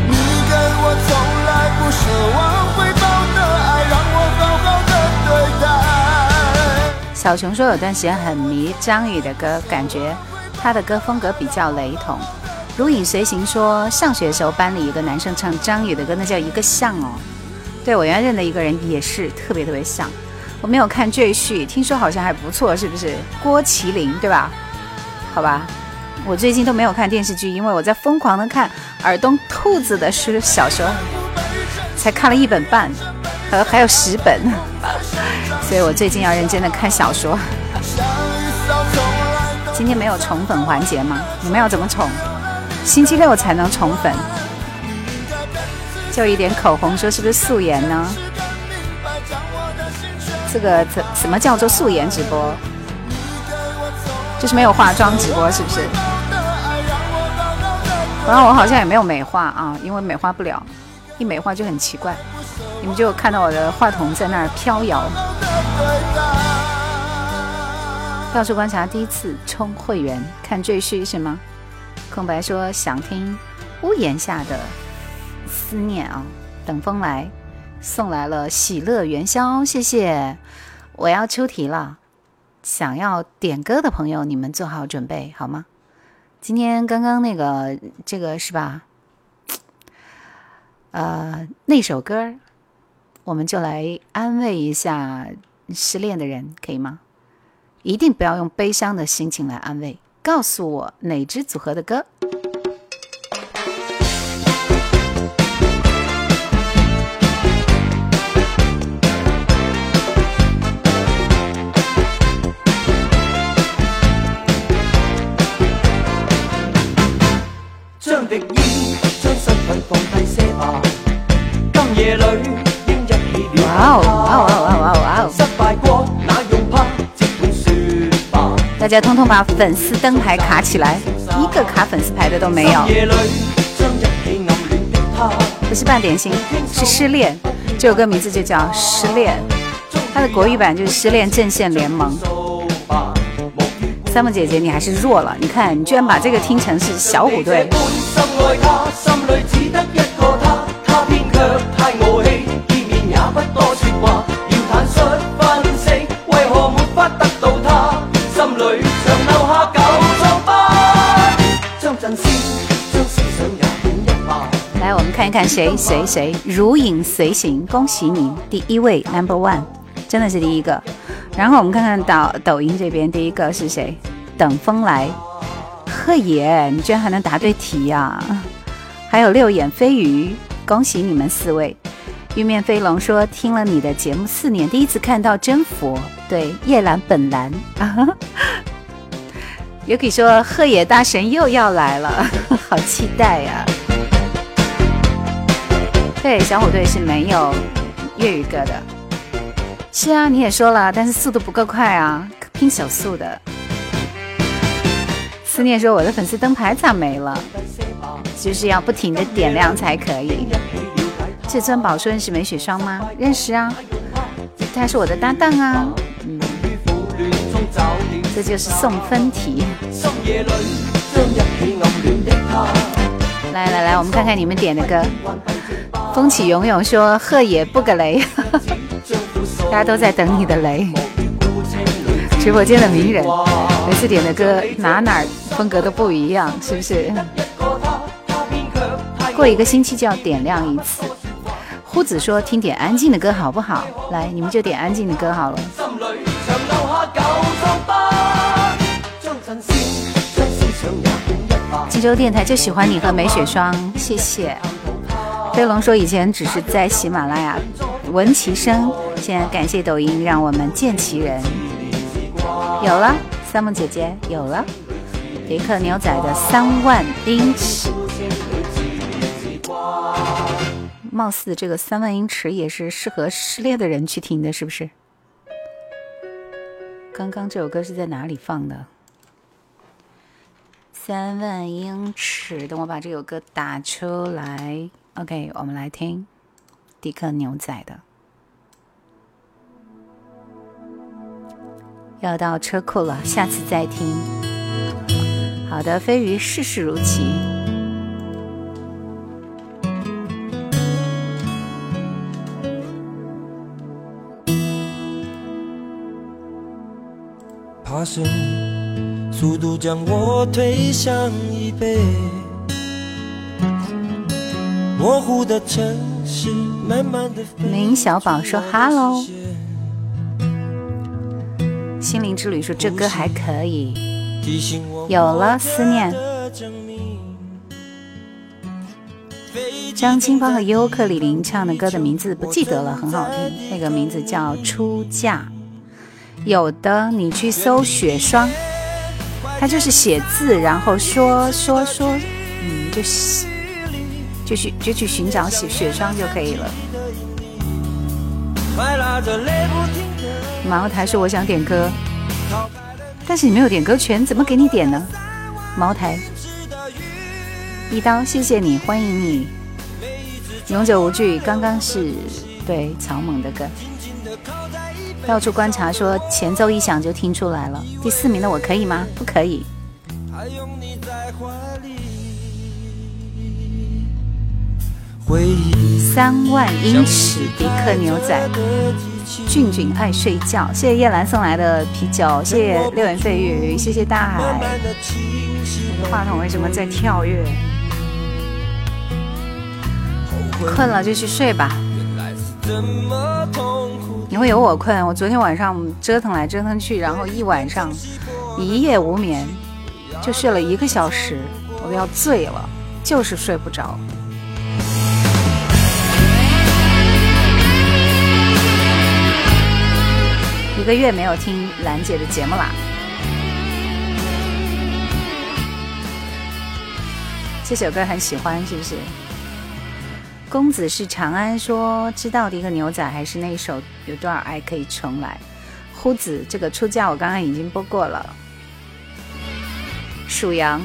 [SPEAKER 2] 你给我从来不奢望回报的爱，让我好好的对待。小熊说有段时间很迷张宇的歌，感觉。他的歌风格比较雷同，如影随形说，上学的时候班里一个男生唱张宇的歌，那叫一个像哦。对我原来认的一个人也是特别特别像。我没有看《赘婿》，听说好像还不错，是不是？郭麒麟对吧？好吧，我最近都没有看电视剧，因为我在疯狂的看尔东兔子的书小说，才看了一本半，呃，还有十本，所以我最近要认真的看小说。今天没有宠粉环节吗？你们要怎么宠？星期六才能宠粉。就一点口红，说是不是素颜呢？这个怎什么叫做素颜直播？就是没有化妆直播，是不是？然后我好像也没有美化啊，因为美化不了，一美化就很奇怪。你们就看到我的话筒在那儿飘摇。到处观察，第一次充会员看赘婿是吗？空白说想听屋檐下的思念啊，等风来。送来了喜乐元宵，谢谢！我要出题了，想要点歌的朋友，你们做好准备好吗？今天刚刚那个这个是吧？呃，那首歌，我们就来安慰一下失恋的人，可以吗？一定不要用悲伤的心情来安慰，告诉我哪支组合的歌。哇哦哇哦哇哦哇哦！家通通把粉丝灯牌卡起来，一个卡粉丝牌的都没有。不是半点心，是失恋。这首歌名字就叫《失恋》，它的国语版就是《失恋阵线联盟》。三木姐姐，你还是弱了，你看你居然把这个听成是小虎队。一看谁 谁谁如影随形，恭喜你第一位 Number One，真的是第一个。然后我们看看抖抖音这边第一个是谁？等风来，贺野，你居然还能答对题呀！还有六眼飞鱼，恭喜你们四位。玉面飞龙说听了你的节目四年，第一次看到真佛，对夜阑本蓝啊。也可以说鹤野大神又要来了，好期待呀！对，小虎队是没有粤语歌的。是啊，你也说了，但是速度不够快啊，拼手速的。思念说我的粉丝灯牌咋没了？就是要不停的点亮才可以。至尊宝说认识梅雪霜吗？认识啊，他是我的搭档啊。嗯。这就是送分题。来来来，我们看看你们点的歌。风起涌涌说鹤野不个雷，大家都在等你的雷。直播间的名人，每次点的歌哪哪风格都不一样，是不是？过一个星期就要点亮一次。呼子说听点安静的歌好不好？来，你们就点安静的歌好了。济州电台就喜欢你和梅雪霜，谢谢。飞龙说以前只是在喜马拉雅闻其声，现在感谢抖音让我们见其人。有了，三梦姐姐有了。迪克牛仔的三万英尺，貌似这个三万英尺也是适合失恋的人去听的，是不是？刚刚这首歌是在哪里放的？三万英尺，等我把这首歌打出来。OK，我们来听迪克牛仔的。要到车库了，下次再听。好的，飞鱼事事如棋。
[SPEAKER 5] 爬升，速度将我推向椅背。模糊的城市。
[SPEAKER 2] 明小宝说 “hello”，心灵之旅说这歌还可以，有了思念。张清芳和尤克里里唱的歌的名字不记得了，很好听，那个名字叫《出嫁》。有的你去搜雪霜，它就是写字，然后说说说，嗯，就就去就去寻找雪雪霜就可以了。茅台说我想点歌，但是你没有点歌权，怎么给你点呢？茅台，一刀，谢谢你，欢迎你，永久无惧，刚刚是对草蜢的歌。到处观察，说前奏一响就听出来了。第四名的我可以吗？不可以。三万英尺，迪克牛仔，俊俊爱睡觉。谢谢叶兰送来的啤酒，谢谢六言蜚语，谢谢大海。话筒为什么在跳跃？困了就去睡吧。你会有我困？我昨天晚上折腾来折腾去，然后一晚上一夜无眠，就睡了一个小时，我都要醉了，就是睡不着。个月没有听兰姐的节目啦。这首歌很喜欢，是不是？公子是长安说知道的一个牛仔，还是那一首有多少爱可以重来？呼子这个出嫁我刚刚已经播过了。属羊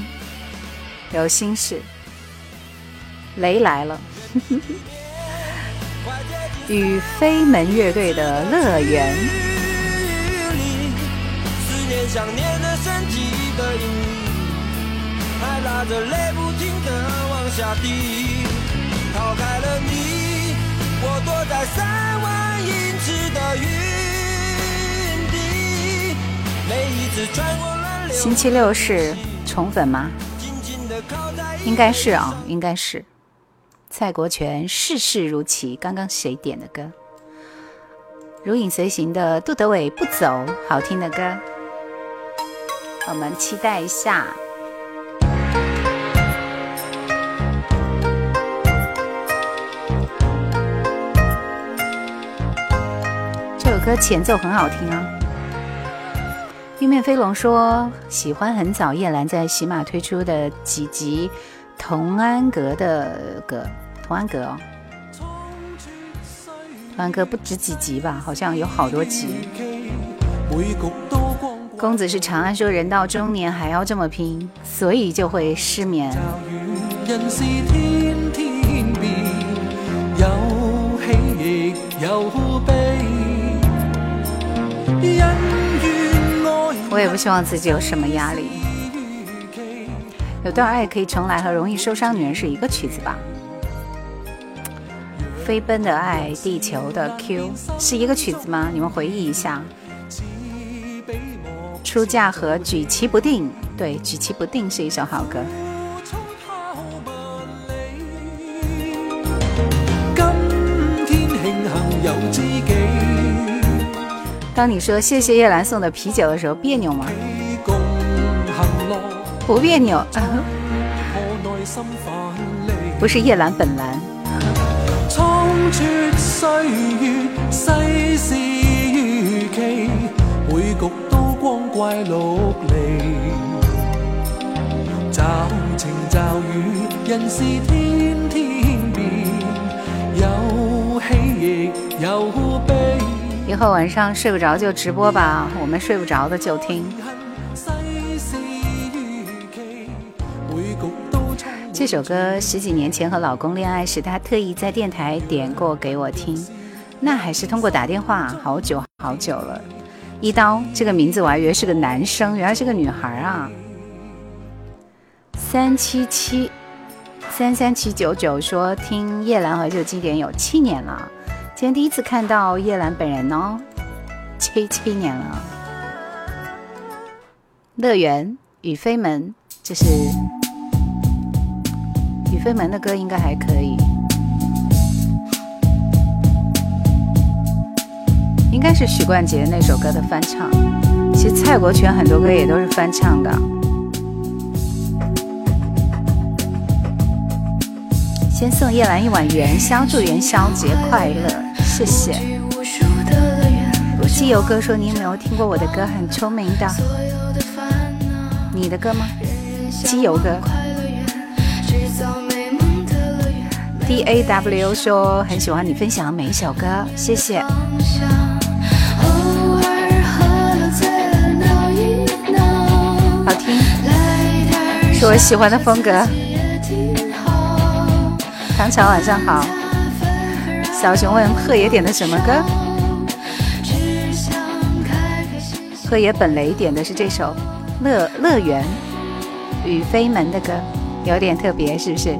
[SPEAKER 2] 有心事，雷来了。与飞门乐队的乐园。想
[SPEAKER 6] 念的身体的影，还拉着泪不停的往下滴。逃
[SPEAKER 2] 开了你，我躲在三万英尺的云底。每一次穿过乱流。星期六是宠粉吗？应该是啊，应该是。蔡国权事事如棋，刚刚谁点的歌？如影随形的杜德伟不走，好听的歌，我们期待一下。这首歌前奏很好听啊！玉面飞龙说喜欢很早叶兰在喜马推出的几集童安格的歌，童安格哦，童安格不止几集吧？好像有好多集。公子是长安说人到中年还要这么拼，所以就会失眠。我也不希望自己有什么压力。有段爱可以重来和容易受伤女人是一个曲子吧？飞奔的爱，地球的 Q 是一个曲子吗？你们回忆一下。出嫁和举棋不定，对，举棋不定是一首好歌。当你说谢谢叶兰送的啤酒的时候，别扭吗？不别扭，不是叶兰本兰。以后晚上睡不着就直播吧，我们睡不着的就听。这首歌十几年前和老公恋爱时，他特意在电台点过给我听，那还是通过打电话，好久好久了。一刀这个名字我还以为是个男生，原来是个女孩啊。三七七三三七九九说听叶兰怀旧经典有七年了。今天第一次看到叶兰本人哦，七七年了。乐园雨飞门，这是雨飞门的歌，应该还可以。应该是许冠杰那首歌的翻唱。其实蔡国权很多歌也都是翻唱的。先送叶兰一碗元宵，祝元宵节快乐，谢谢。机油哥说你有没有听过我的歌？很出名的，你的歌吗？机油哥。D A W 说很喜欢你分享的每一首歌，谢谢。听，是我喜欢的风格。唐朝晚上好，小熊问贺爷点的什么歌？贺爷本雷点的是这首《乐乐园》，雨飞门的歌，有点特别，是不是？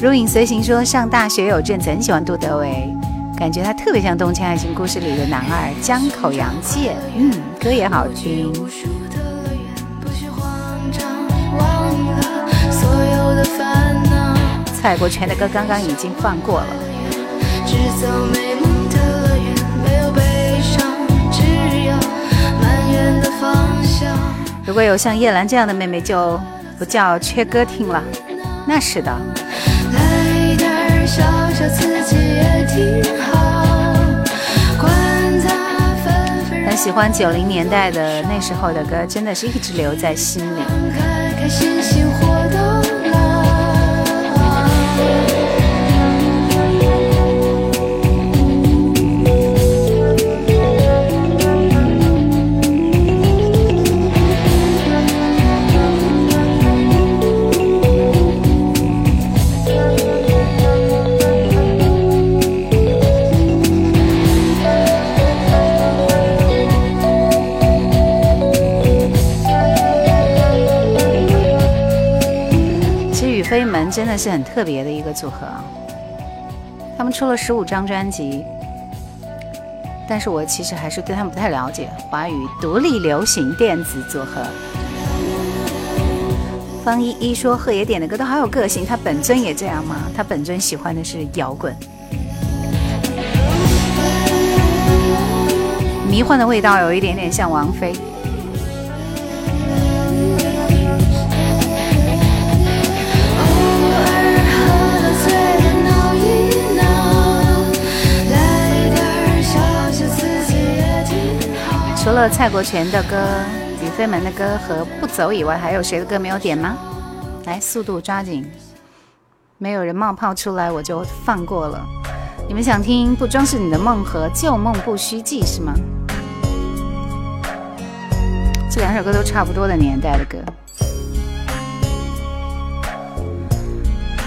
[SPEAKER 2] 如影随形说上大学有阵子很喜欢杜德伟，感觉他特别像《东京爱情故事》里的男二江口洋介。嗯，歌也好听。蔡国权的歌刚刚已经放过了。如果有像叶兰这样的妹妹，就不叫缺歌听了。那是的。很喜欢九零年代的那时候的歌，真的是一直留在心里。飞真的是很特别的一个组合，他们出了十五张专辑，但是我其实还是对他们不太了解。华语独立流行电子组合。方依依说贺爷点的歌都好有个性，他本尊也这样吗？他本尊喜欢的是摇滚，迷幻的味道有一点点像王菲。除了蔡国权的歌、李飞门的歌和不走以外，还有谁的歌没有点吗？来，速度抓紧，没有人冒泡出来，我就放过了。你们想听《不装饰你的梦》和《旧梦不须记》是吗？这两首歌都差不多的年代的歌，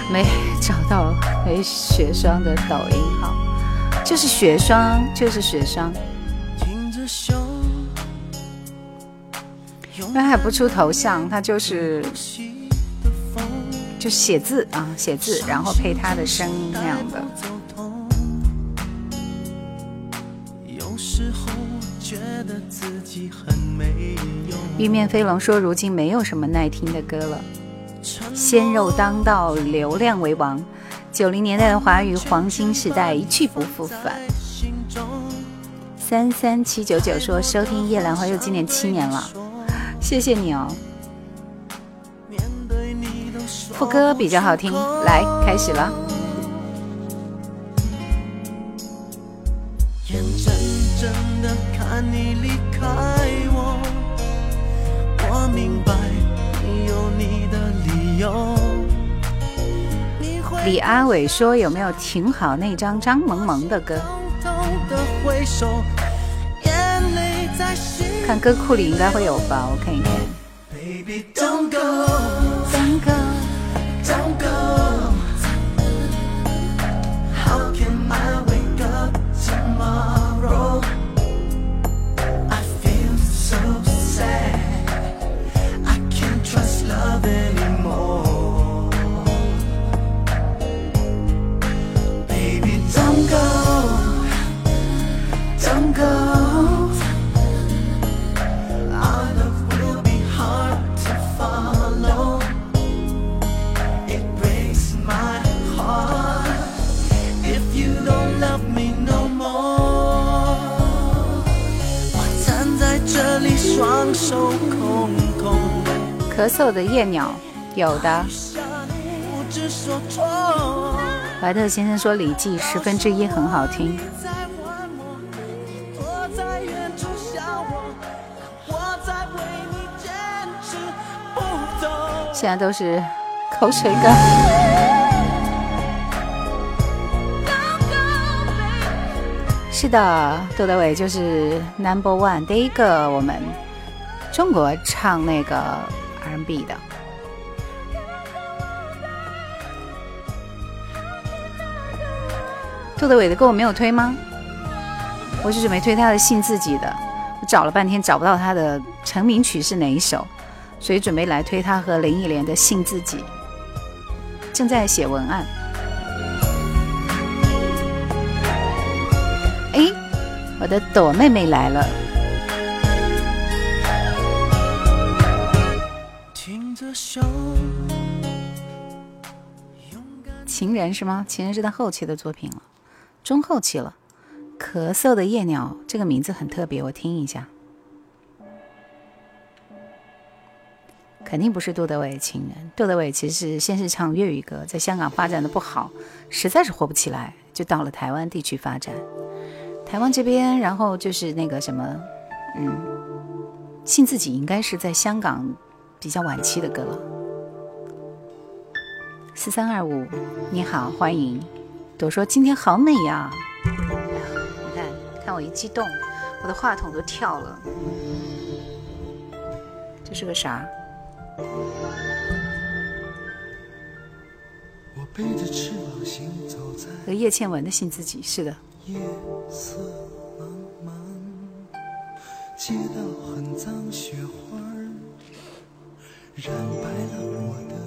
[SPEAKER 2] 没找到没雪霜的抖音号，就是雪霜，就是雪霜。因为还不出头像，他就是就写字啊，写字，然后配他的声音那样的。玉面飞龙说：“如今没有什么耐听的歌了，鲜肉当道，流量为王。九零年代的华语黄金时代一去不复返。”三三七九九说：“收听夜兰花又今年七年了。”谢谢你哦，副歌比较好听，来开始了。李阿伟说：“有没有挺好那张张萌萌的歌？”看歌库里应该会有吧，我看一看。
[SPEAKER 5] 双手空空。
[SPEAKER 2] 咳嗽的夜鸟，有的。怀特先生说《礼记》十分之一很好听。现在都是口水歌。是的，杜德伟就是 Number One，第一个我们中国唱那个 R&B 的。杜德伟的歌我没有推吗？我是准备推他的《信自己》的，我找了半天找不到他的成名曲是哪一首。所以准备来推他和林忆莲的《信自己》，正在写文案。哎，我的朵妹妹来了。情人是吗？情人是他后期的作品了，中后期了。咳嗽的夜鸟这个名字很特别，我听一下。肯定不是杜德伟情人。杜德伟其实先是唱粤语歌，在香港发展的不好，实在是火不起来，就到了台湾地区发展。台湾这边，然后就是那个什么，嗯，信自己应该是在香港比较晚期的歌了。四三二五，你好，欢迎。朵说今天好美呀！你看，看我一激动，我的话筒都跳了。这是个啥？和叶倩文的信自己是的。夜色茫茫，
[SPEAKER 1] 街道很脏，雪花染白了我的。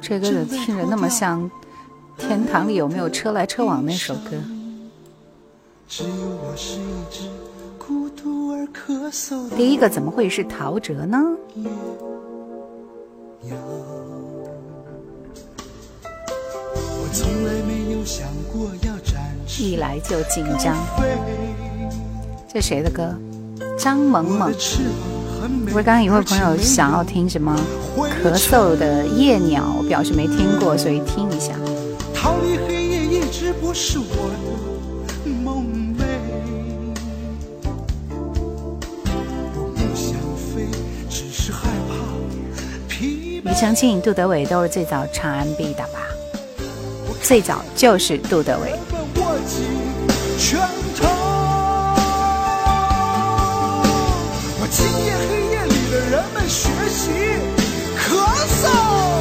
[SPEAKER 2] 这歌怎么听着那么像《天堂里有没有车来车往》那首歌？第一个怎么会是陶喆呢？一来就紧张，这谁的歌？张萌萌。不是刚刚有位朋友想要听什么咳嗽的夜鸟，我表示没听过，所以听一下。庾澄庆、杜德伟都是最早唱 MB 的吧？最早就是杜德伟。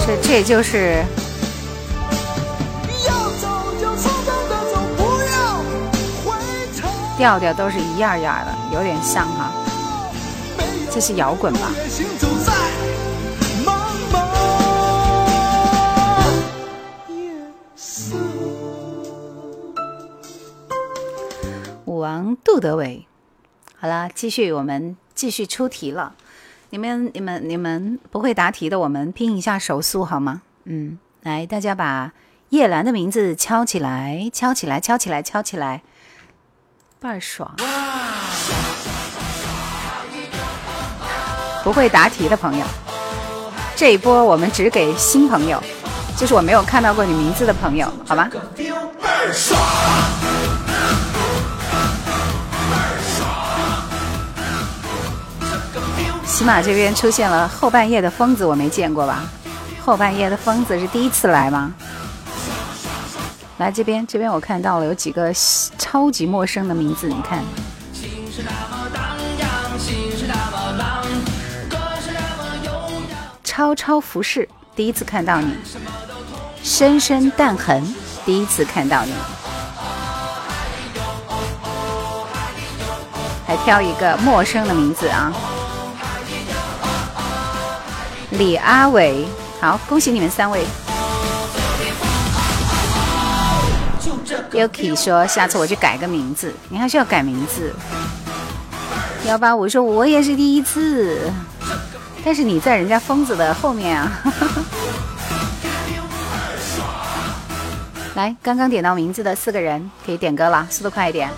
[SPEAKER 2] 这这就是调调都是一样样的，有点像哈。这是摇滚吧？王杜德伟，好了，继续，我们继续出题了。你们、你们、你们不会答题的，我们拼一下手速好吗？嗯，来，大家把叶兰的名字敲起来，敲起来，敲起来，敲起来，倍儿爽！不会答题的朋友，这一波我们只给新朋友，就是我没有看到过你名字的朋友，好吗？起码这边出现了后半夜的疯子，我没见过吧？后半夜的疯子是第一次来吗？来这边，这边我看到了有几个超级陌生的名字，你看。超超服饰，第一次看到你。深深淡痕，第一次看到你。还挑一个陌生的名字啊。李阿伟，好，恭喜你们三位。Yuki 说：“下次我去改个名字，你还是要改名字。”幺八五说：“我也是第一次，但是你在人家疯子的后面啊。”来，刚刚点到名字的四个人可以点歌了，速度快一点。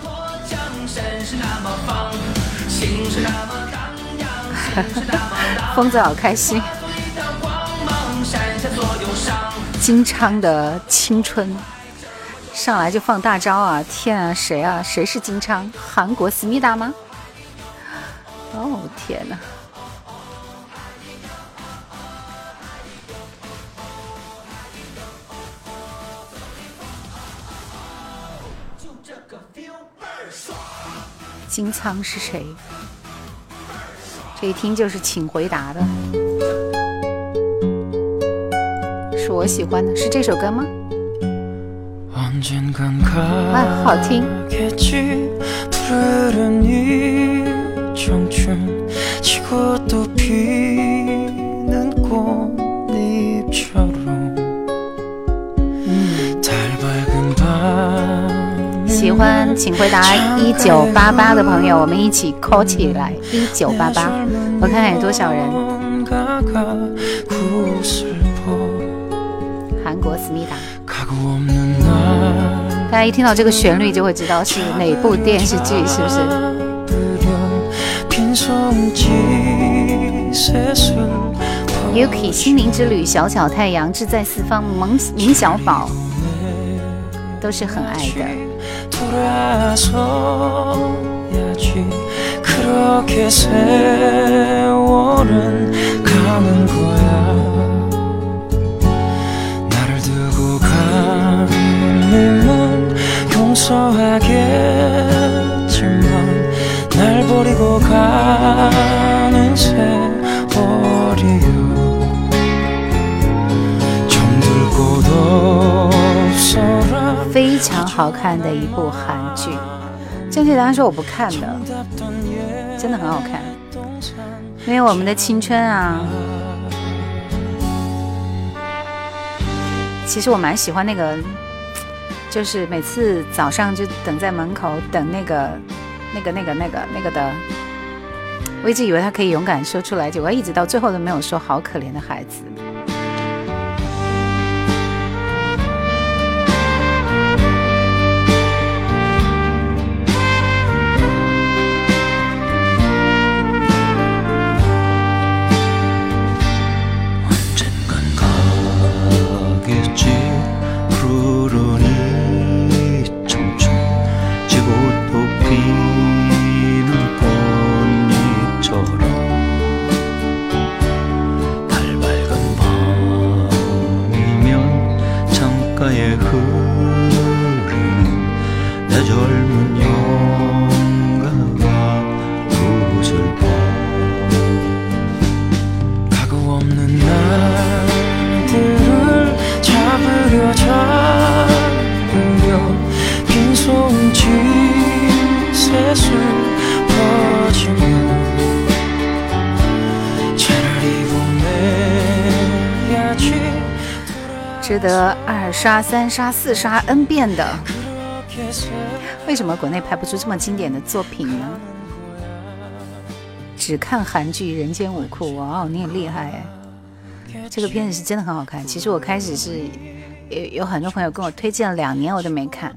[SPEAKER 2] 疯子好开心。金昌的青春上来就放大招啊！天啊，谁啊？谁是金昌？韩国思密达吗？哦天哪！金仓是谁？这一听就是请回答的，我喜欢的，是这首歌吗？啊，好听。喜欢请回答一九八八的朋友，我们一起 call 起来一九八八，我看看有多少人。韩国思密达，大家一听到这个旋律就会知道是哪部电视剧，是不是？Yuki 心灵之旅，小小太阳志在四方，萌明小宝都是很爱的。가면 용서하겠지만 날 버리고 가는 세월이요 정들 곳 없어라 非常好看的一部韩剧，正确答案说我不看的，真的很好看，因为我们的青春啊，其实我蛮喜欢那个， 就是每次早上就等在门口等那个、那个、那个、那个、那个的，我一直以为他可以勇敢说出来，结果一直到最后都没有说，好可怜的孩子。得二刷、三刷、四刷 n 遍的。为什么国内拍不出这么经典的作品呢？只看韩剧《人间五库》，哇哦，你很厉害哎！这个片子是真的很好看。其实我开始是有有很多朋友跟我推荐了两年，我都没看。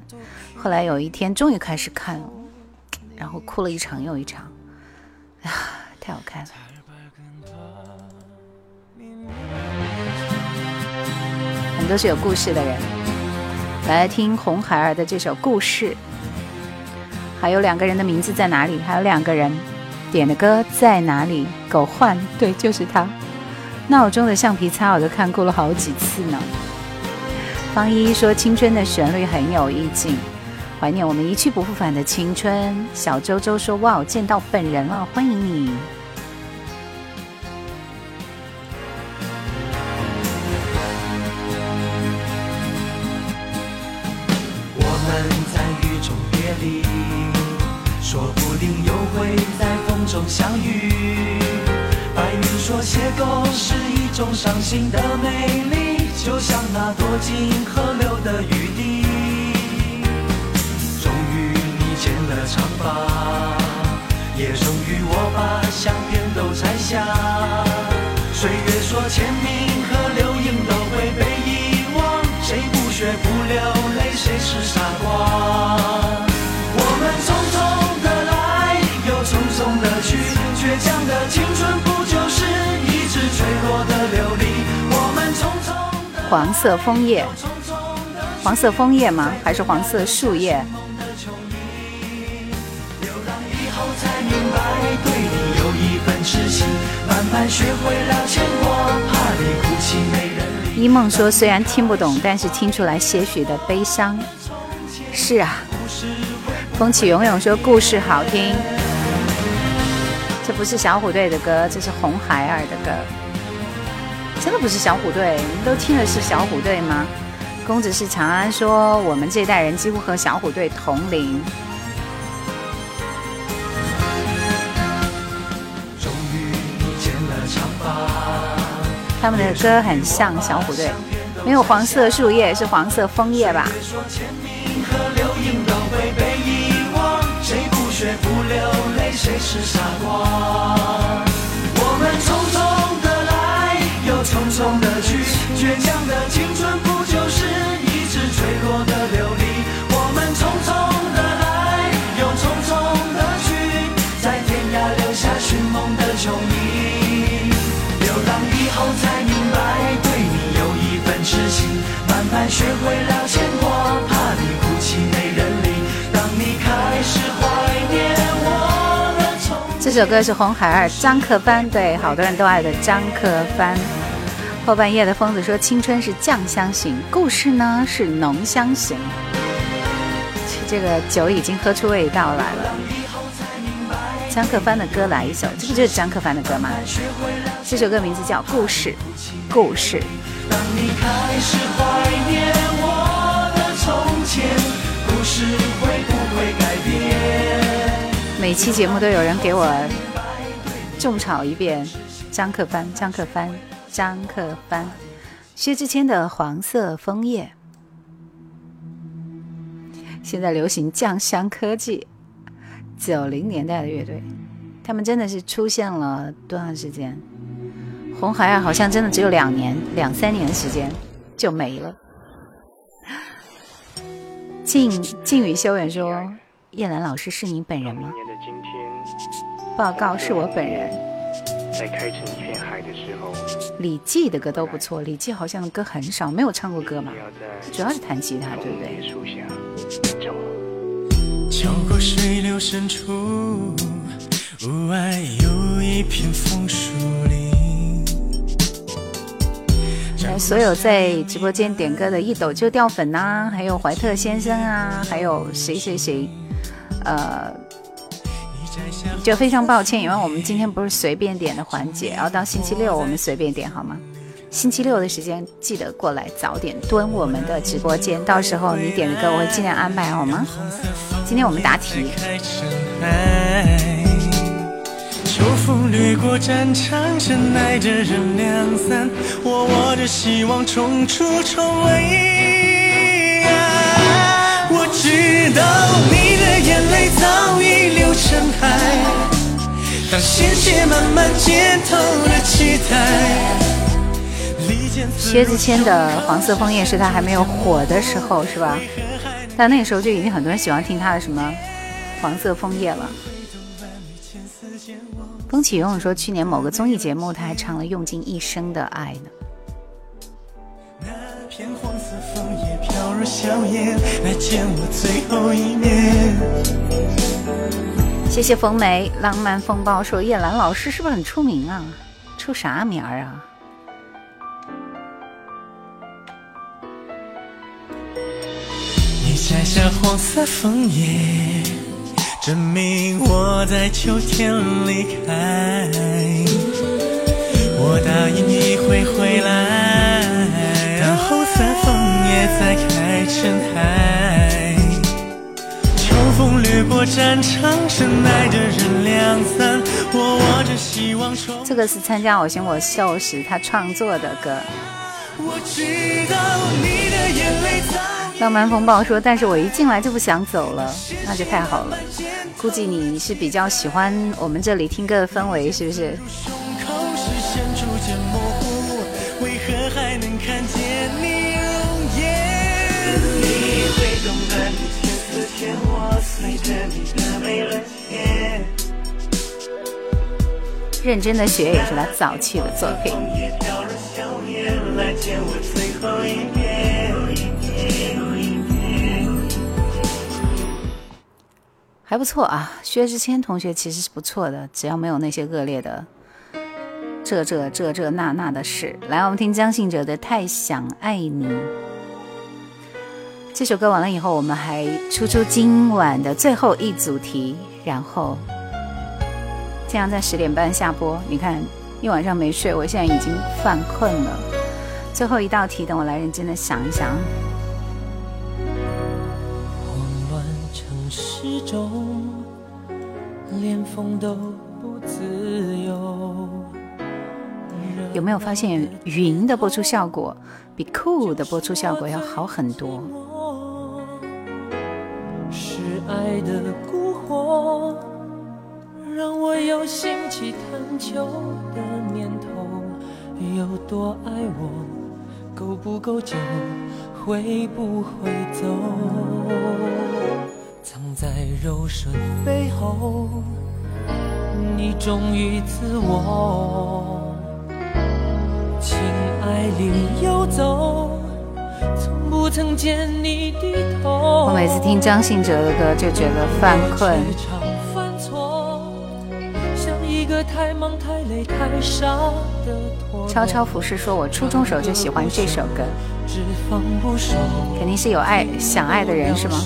[SPEAKER 2] 后来有一天终于开始看了，然后哭了一场又一场，啊，太好看了！都是有故事的人，来听红孩儿的这首故事。还有两个人的名字在哪里？还有两个人点的歌在哪里？狗焕，对，就是他。闹钟的橡皮擦我都看过了好几次呢。方依依说青春的旋律很有意境，怀念我们一去不复返的青春。小周周说哇，见到本人了，欢迎你。
[SPEAKER 6] 种伤心的美丽，就像那躲进河流的雨滴。终于你剪了长发，也终于我把相片都摘下。岁月说签名和留影都会被遗忘，谁不学不流泪，谁是傻瓜？我们匆匆的来，又匆匆的去，倔强的青春。
[SPEAKER 2] 黄色枫叶，黄色枫叶吗？还是黄色树叶？一梦说：“虽然听不懂，但是听出来些许的悲伤。”是啊。风起永永说：“故事好听。”这不是小虎队的歌，这是红孩儿的歌。真的不是小虎队，你们都听的是小虎队吗？公子是长安说：“我们这代人几乎和小虎队同龄。”他们的歌很像小虎队，没有黄色树叶，是黄色枫叶吧？我们匆匆，匆匆的去，倔强的青春不就是一直坠落的琉璃？我们匆匆的来，又匆匆的去，在天涯留下寻梦的球迷。流浪以后才明白，对你有一份痴心，慢慢学会了牵挂，怕你哭泣没人理。当你开始怀念我的从这首歌是红孩儿张克帆，对好多人都爱的张克帆。后半夜的疯子说：“青春是酱香型，故事呢是浓香型。”这个酒已经喝出味道来了。张克帆的歌来一首，这不就是张克帆的歌吗？这首歌名字叫《故事》，故事。每期节目都有人给我种草一遍张克帆，张克帆，张克帆，薛之谦的《黄色枫叶》。现在流行酱香科技。九零年代的乐队，他们真的是出现了多长时间？红孩儿好像真的只有两年、两三年的时间就没了。静静雨修远说：“叶兰老师是您本人吗？”报告是我本人。在开成一片海的时候，李记的歌都不错。李记好像歌很少，没有唱过歌嘛，主要是弹吉他，对不对？走过水流深处，屋外有一片枫树林。来，所有在直播间点歌的一抖就掉粉呐，还有怀特先生啊，还有谁谁谁，呃，就非常抱歉，因为我们今天不是随便点的环节，然后到星期六我们随便点好吗？星期六的时间记得过来早点蹲我们的直播间，到时候你点的歌我会尽量安排好吗？今天我们答题。秋风掠过战场，深爱的人两散，我握着希望冲出重围。我知道你的眼泪早已流成海，当鲜血慢慢浸透了期待。薛之谦的《黄色枫叶》是他还没有火的时候，是吧？但那个时候就已经很多人喜欢听他的什么《黄色枫叶》了。风起永永说，去年某个综艺节目他还唱了《用尽一生的爱》呢。那片黄色枫叶谢谢冯梅，浪漫风暴说叶兰老师是不是很出名啊？出啥名儿啊？你摘下黄色枫叶，证明我在秋天离开。我答应你会回来，枫叶再开成海。秋风掠过战场，深爱的人两散。我握着希望。这个是参加《我型我秀》时他创作的歌。我知道你的眼泪在。浪漫风暴说：“但是我一进来就不想走了，那就太好了。估计你是比较喜欢我们这里听歌的氛围，是不是？”认真的学也是他早期的作品。还不错啊，薛之谦同学其实是不错的，只要没有那些恶劣的这这这这那那的事。来，我们听张信哲的《太想爱你》这首歌完了以后，我们还出出今晚的最后一组题，然后这样在十点半下播。你看一晚上没睡，我现在已经犯困了。最后一道题，等我来认真的想一想。中，连风都不自由。有没有发现云的播出效果比酷的播出效果要好很多？是爱的蛊惑，让我有兴起探求的念头。有多爱我，够不够久，会不会走？藏在柔顺背后，你忠于自我，情爱里游走，从不曾见你低头。我每次听张信哲的歌就觉得犯困。超超服饰说：“我初中时候就喜欢这首歌，肯定是有爱想爱的人是吗？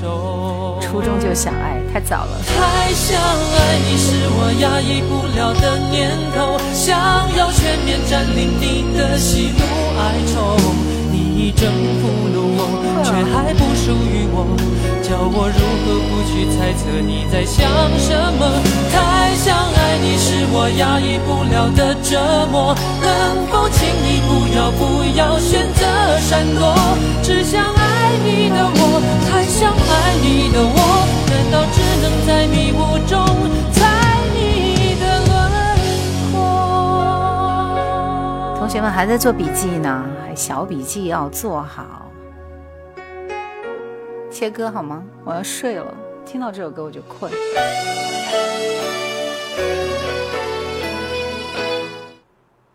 [SPEAKER 2] 初中就想爱，太早了。”太想爱你是我压抑不了的念头，想要全面占领你的喜怒哀愁，你已征服了我，却还不属于我。叫我如何不去猜测你在想什么？太想爱你是我压抑不了的折磨，能否请你不要不要选择闪躲？只想爱你的我，太想爱你的我，难道只在迷雾中猜你的轮廓？同学们还在做笔记呢，还小笔记要做好。切歌好吗？我要睡了。听到这首歌我就困。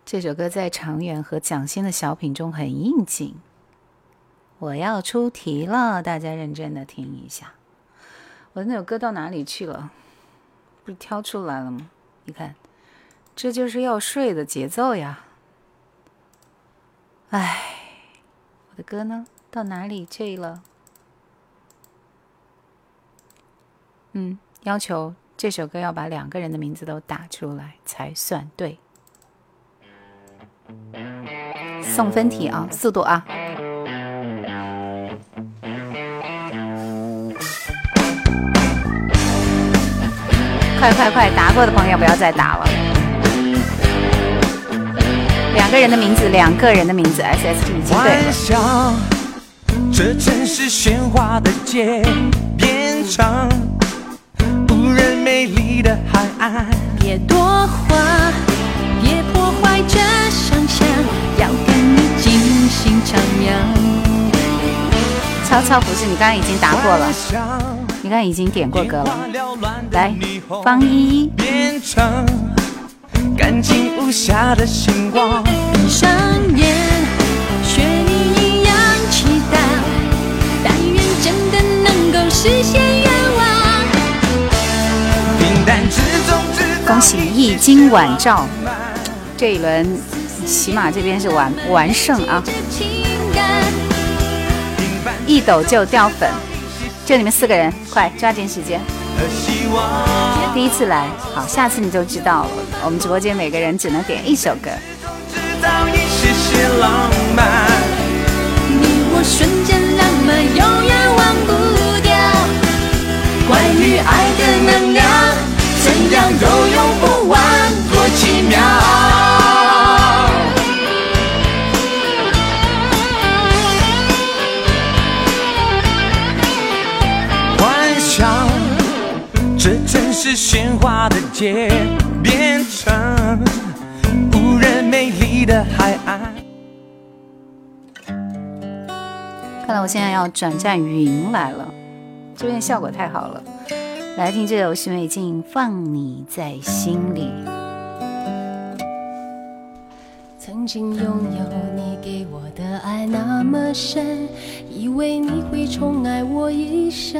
[SPEAKER 2] 这首歌在常远和蒋欣的小品中很应景。我要出题了，大家认真的听一下。我的那首歌到哪里去了？不是挑出来了吗？你看，这就是要睡的节奏呀。哎，我的歌呢？到哪里去了？嗯，要求这首歌要把两个人的名字都打出来才算对。送分题啊，速度啊！快快快，答过的朋友不要再打了。两个人的名字，两个人的名字，S S T 已经对了。这城市喧哗的街边上。美丽的海岸，别多话，别破坏这想象，要跟你尽兴徜徉。曹操不是，你刚刚已经答过了，你刚刚已经点过歌了。来，方一。变成干净无瑕的星光，闭上眼，学你一样祈祷，但愿真的能够实现愿望。恭喜一金晚照，这一轮起码这边是完完胜啊！一抖就掉粉，就你们四个人，快抓紧时间！第一次来，好，下次你就知道了。我们直播间每个人只能点一首歌。你我瞬间浪漫，永远忘不掉。关于爱的能量。怎样都用不完，多奇妙！城市喧哗的街变成无人美丽的海岸。看来我现在要转战云来了，这边效果太好了。来听这首许美静《放你在心里》。
[SPEAKER 3] 曾经拥有你给我的爱那么深，以为你会宠爱我一生。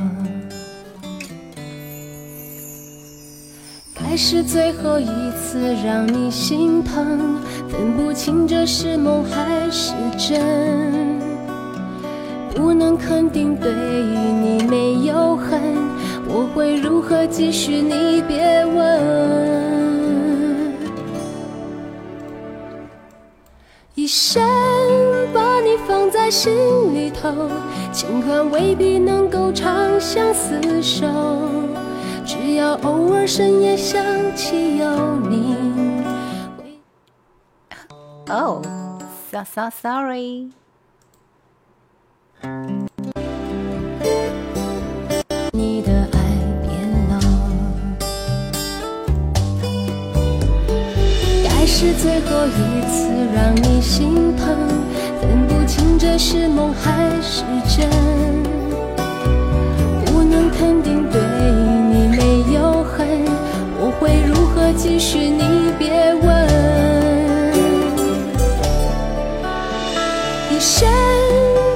[SPEAKER 3] 该是最后一次让你心疼，分不清这是梦还是真。不能肯定对你没有恨，我会如何继续？你别问。一生把你放在心里头，尽管未必能够长相厮守，只要偶尔深夜想起有你。
[SPEAKER 2] Oh, so so sorry.
[SPEAKER 3] 你的爱变冷，该是最后一次让你心疼，分不清这是梦还是真，不能肯定对继续？你别问，一生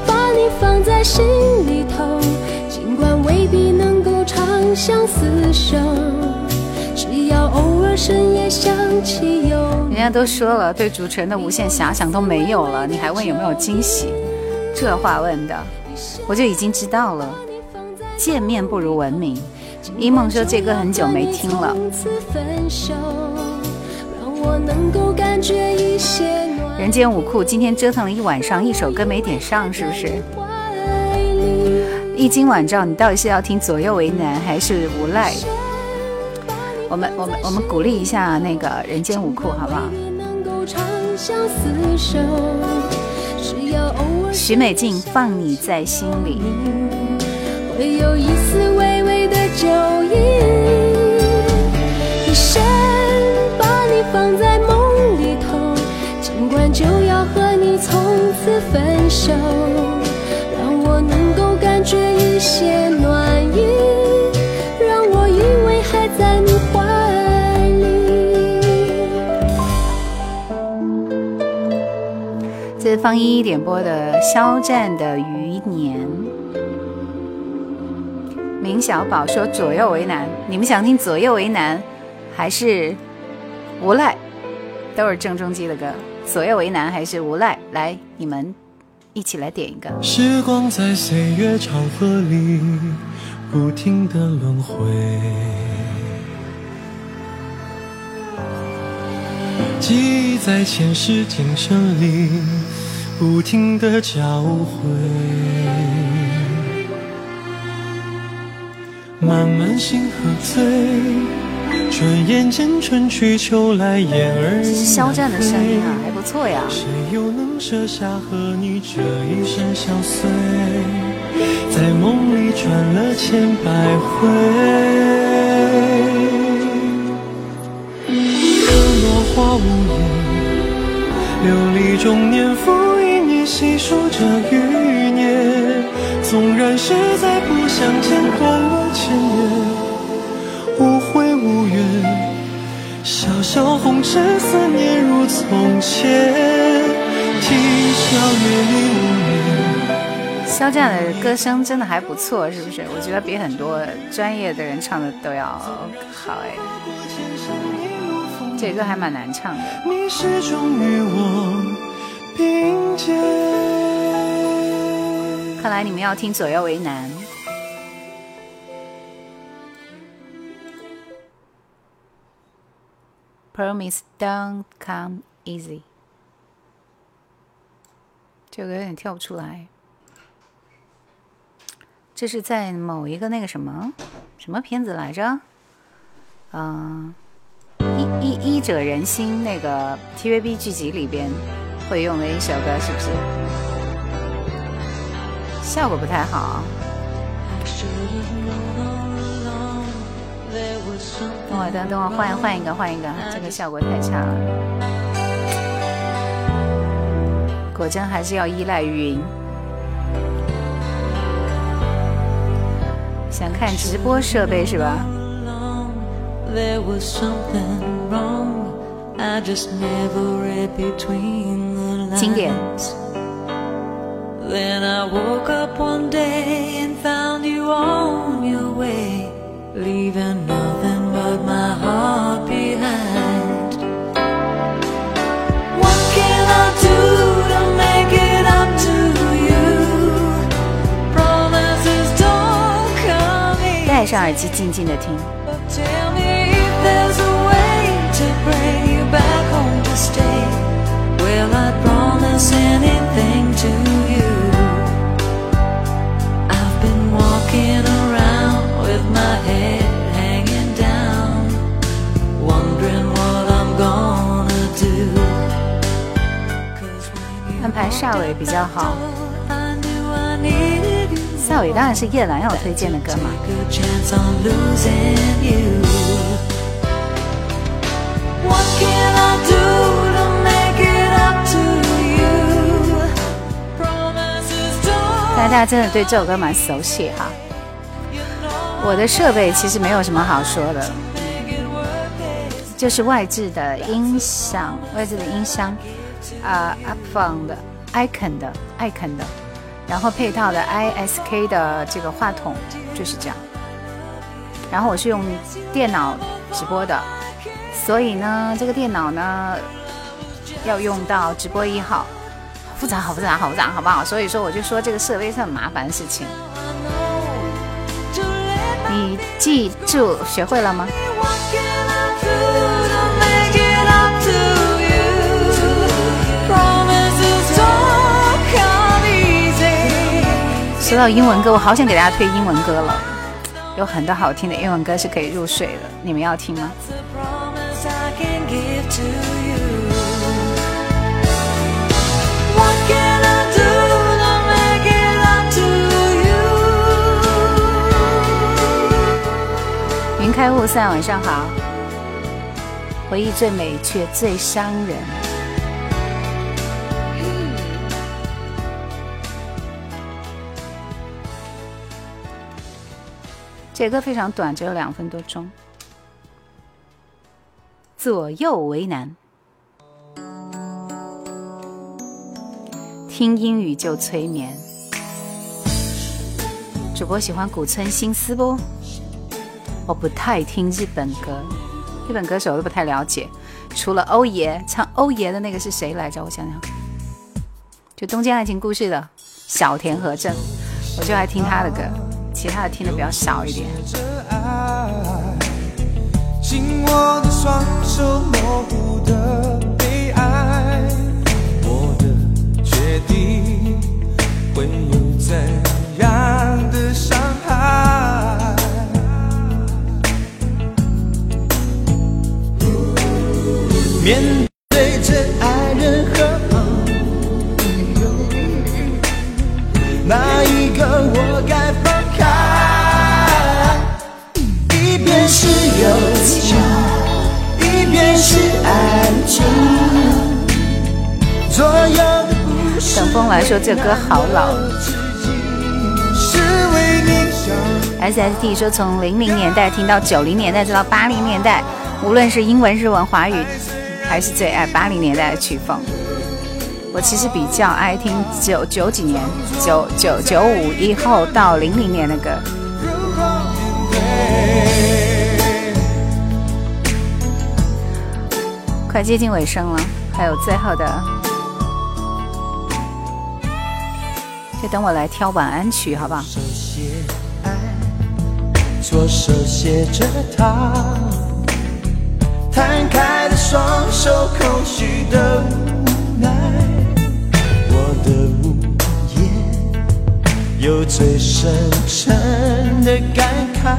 [SPEAKER 3] 把你放在心里头。尽管未必能够长相厮守，只要偶尔深夜想起有
[SPEAKER 2] 人家都说了，对主持人的无限遐想都没有了，你还问有没有惊喜？这话问的，我就已经知道了。见面不如闻名。一梦说这歌很久没听了。人间舞库今天折腾了一晚上，一首歌没点上，是不是？一今晚照，你到底是要听左右为难还是无赖？我们我们我们鼓励一下那个人间舞库，好不好？许美静放你在心里，
[SPEAKER 3] 会有一丝微的脚印，一生把你放在梦里头，尽管就要和你从此分手，让我能够感觉一些暖意，让我以为还在你怀里。
[SPEAKER 2] 这是方一点播的肖战的《余年》。明小宝说左右为难，你们想听左右为难，还是无赖？都是郑中基的歌，左右为难还是无赖？来，你们一起来点一个。
[SPEAKER 5] 时光在岁月长河里不停的轮回，记忆在前世今生里不停的交汇，慢慢心喝醉，转眼间春去秋来，燕儿
[SPEAKER 2] 这是肖战的声音啊，还不错呀。
[SPEAKER 5] 谁又能舍下和你这一生相随？在梦里转了千百回。可落花无言，流离中年复一年，细数着余年。纵然实在不相见，断了千年，无悔无怨。潇潇红尘，思念如从前。啼笑月里无眠。
[SPEAKER 2] 肖战的歌声真的还不错，是不是？我觉得比很多专业的人唱的都要好哎。这歌还蛮难唱的。
[SPEAKER 5] 你始终与我并肩。
[SPEAKER 2] 看来你们要听左右为难。Promise don't come easy。这个有点跳不出来。这是在某一个那个什么什么片子来着？嗯、医医医者仁心那个 TVB 剧集里边会用的一首歌，是不是？效果不太好。等会等等会换换一个换一个，这个效果太差了。果真还是要依赖云。想看直播设备是吧？经典。Then I woke up one day and found you on your way, leaving nothing but my heart behind. What can I do to make it up to you? Promises don't come easy. 戴上耳机，静静的听。Tell me if there's a way to bring you back home to stay. Will I promise anything 安排夏伟比较好，夏伟当然是叶兰要推荐的歌嘛。You? 大家真的对这首歌蛮熟悉哈。我的设备其实没有什么好说的，就是外置的音响，外置的音箱，啊，Up Found，Icon 的，Icon 的，然后配套的 ISK 的这个话筒，就是这样。然后我是用电脑直播的，所以呢，这个电脑呢要用到直播一号，复杂，好复杂，好复杂，好不好？所以说我就说这个设备是很麻烦的事情。你记住学会了吗？说到英文歌，我好想给大家推英文歌了，有很多好听的英文歌是可以入睡的，你们要听吗？云开雾散，晚上好。回忆最美，却最伤人。这歌非常短，只有两分多钟。左右为难，听英语就催眠。主播喜欢古村新司不？我不太听日本歌，日本歌手我都不太了解，除了欧爷唱欧爷的那个是谁来着？我想想，就《东京爱情故事》的小田和正，我就爱听他的歌，其他的听的比较少一点。面歌好老。，SST 说从零零年代听到九零年代，再到八零年代，无论是英文、日文、华语。还是最爱八零年代的曲风。我其实比较爱听九九几年、九九九五以后到零零年的歌。快接近尾声了，还有最后的，等我来挑晚安曲，好不好？手写爱，左手写着他，摊开的双手，空虚的无奈。我的午夜，有最深沉的感慨。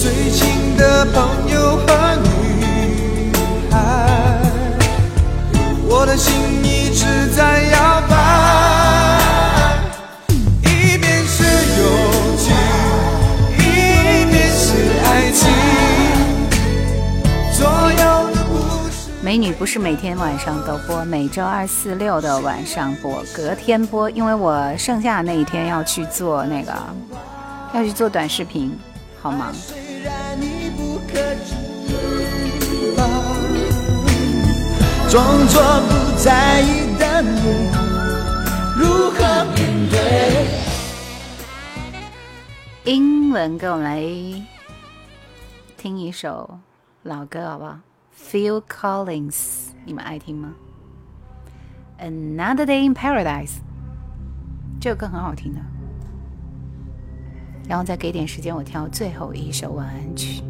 [SPEAKER 2] 最亲的朋友和你。我
[SPEAKER 1] 的心一直在摇摆一边是友情一边是爱情的
[SPEAKER 7] 美女不是每天晚上都播每周二四六的晚上播隔天播因为我剩下那一天要去做那个要去做短视频好忙装作不在意的你，如何面对？英文，给我们来听一首老歌，好不好？Phil Collins，你们爱听吗？Another Day in Paradise，这首歌很好听的。然后再给点时间，我挑最后一首晚安曲。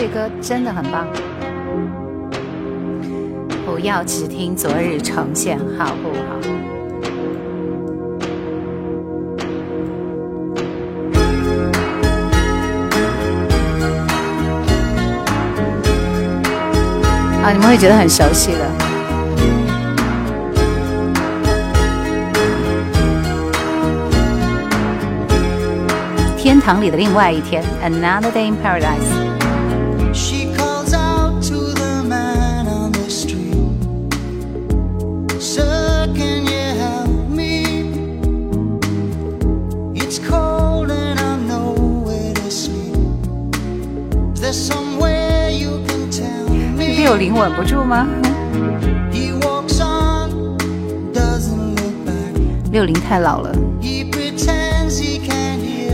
[SPEAKER 7] 这歌真的很棒，不要只听昨日呈现，好不好？啊，你们会觉得很熟悉的，天堂里的另外一天，Another Day in Paradise。六零稳不住吗？六零太老了，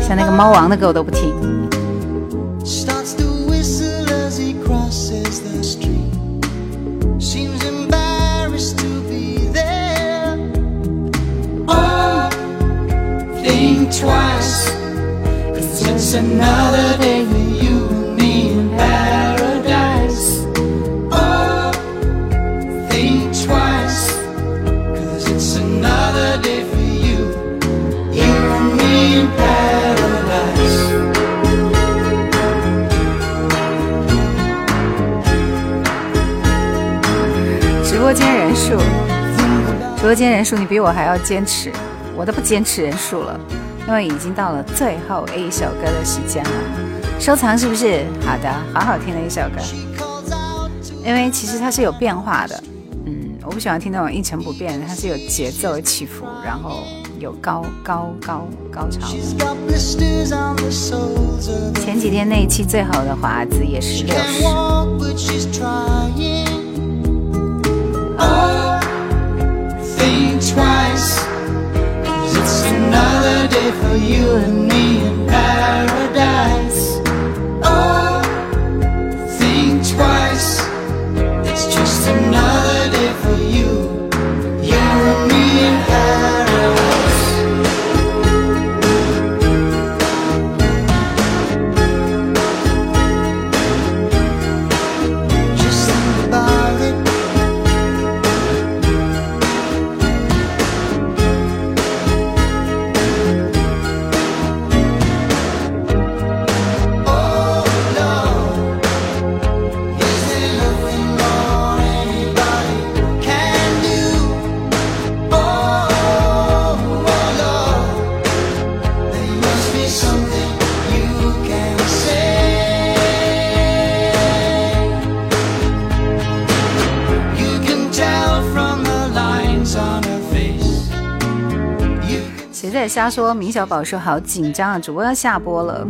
[SPEAKER 7] 像那个猫王的歌我都不听。直播间人数，你比我还要坚持，我都不坚持人数了，因为已经到了最后一首歌的时间了。收藏是不是？好的，好好听的一首歌。因为其实它是有变化的，嗯，我不喜欢听那种一成不变的，它是有节奏起伏，然后有高高高高潮。前几天那一期最好的华子也是六十。Twice. It's another day for you and me 瞎说？明小宝说好紧张啊，主播要下播了。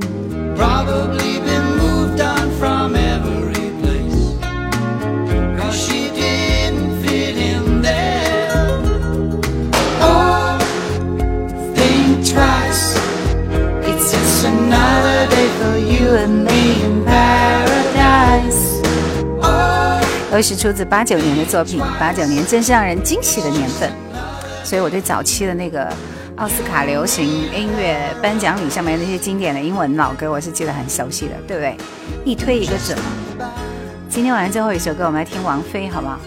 [SPEAKER 2] Probably been moved on from every place. She didn't fit in there. Oh, think twice. It's another day for you and me in paradise. Oh,
[SPEAKER 7] 都是出自八九年的作品，八九年真是让人惊喜的年份，所以我对早期的那个奥斯卡流行音乐颁奖礼上面那些经典的英文老歌，我是记得很熟悉的，对不对？一推一个准。今天晚上最后一首歌，我们来听王菲，好不好？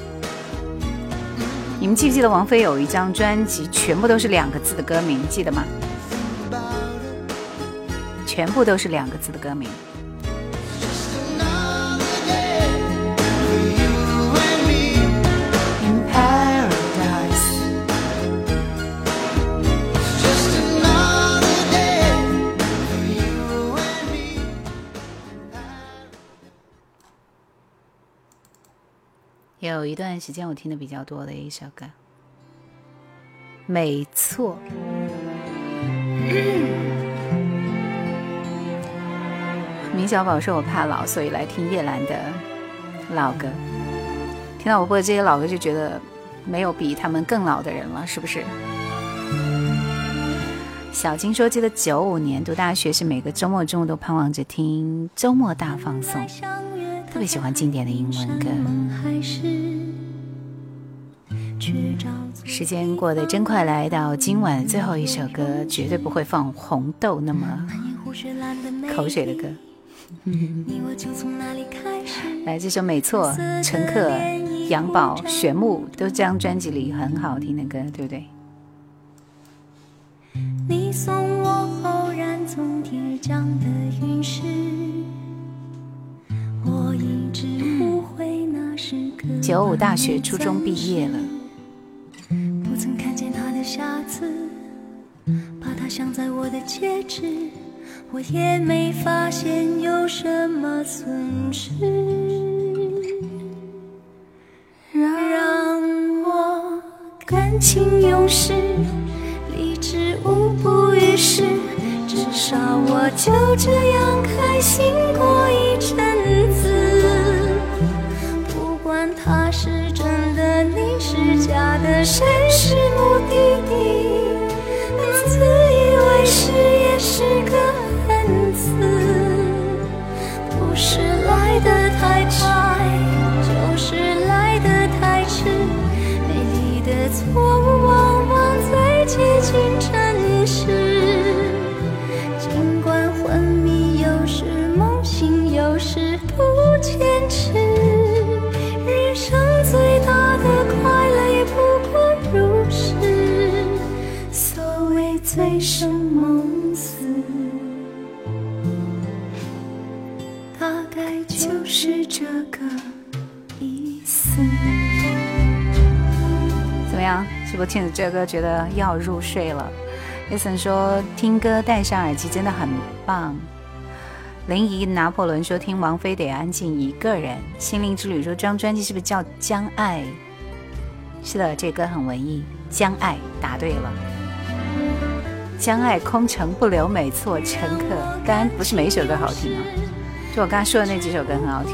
[SPEAKER 7] 你们记不记得王菲有一张专辑，全部都是两个字的歌名，记得吗？全部都是两个字的歌名。
[SPEAKER 3] 有一段时间我听的比较多的一首歌，没错。明小宝说：“我怕老，所以来听叶兰的老歌。听到我播的这些老歌，就觉得没有比他们更老的人了，是不是？”小金说：“记得九五年读大学，是每个周末中午都盼望着听周末大放送，特别喜欢经典的英文歌。”时间过得真快，来到今晚最后一首歌，绝对不会放红豆那么口水的歌。来，这首没错，陈赫、杨宝、玄木都这张专辑里很好听的歌，对不对？你送我偶然从天降的九五大学初中毕业了。不曾看见他的瑕疵，把他镶在我的戒指。我也没发现有什么损失，让我感情用事，理智无补于事，至少我就这样开心过一阵子。他是真的，你是假的，谁是目的地，自以为是也是个。恩赐，不是来的太快，就是来的太迟。美丽的错误往往最接近真实。尽管昏迷，有时梦醒，有时不坚持。样？是不是听着这歌觉得要入睡了？Eason 说听歌戴上耳机真的很棒。林怡拿破仑说听王菲得安静一个人。心灵之旅说这张专辑是不是叫《将爱》？是的，这歌很文艺，《将爱》答对了，《将爱》空城不留，没错，乘客。当然不是每一首歌好听啊。就我刚才说的那几首歌很好听，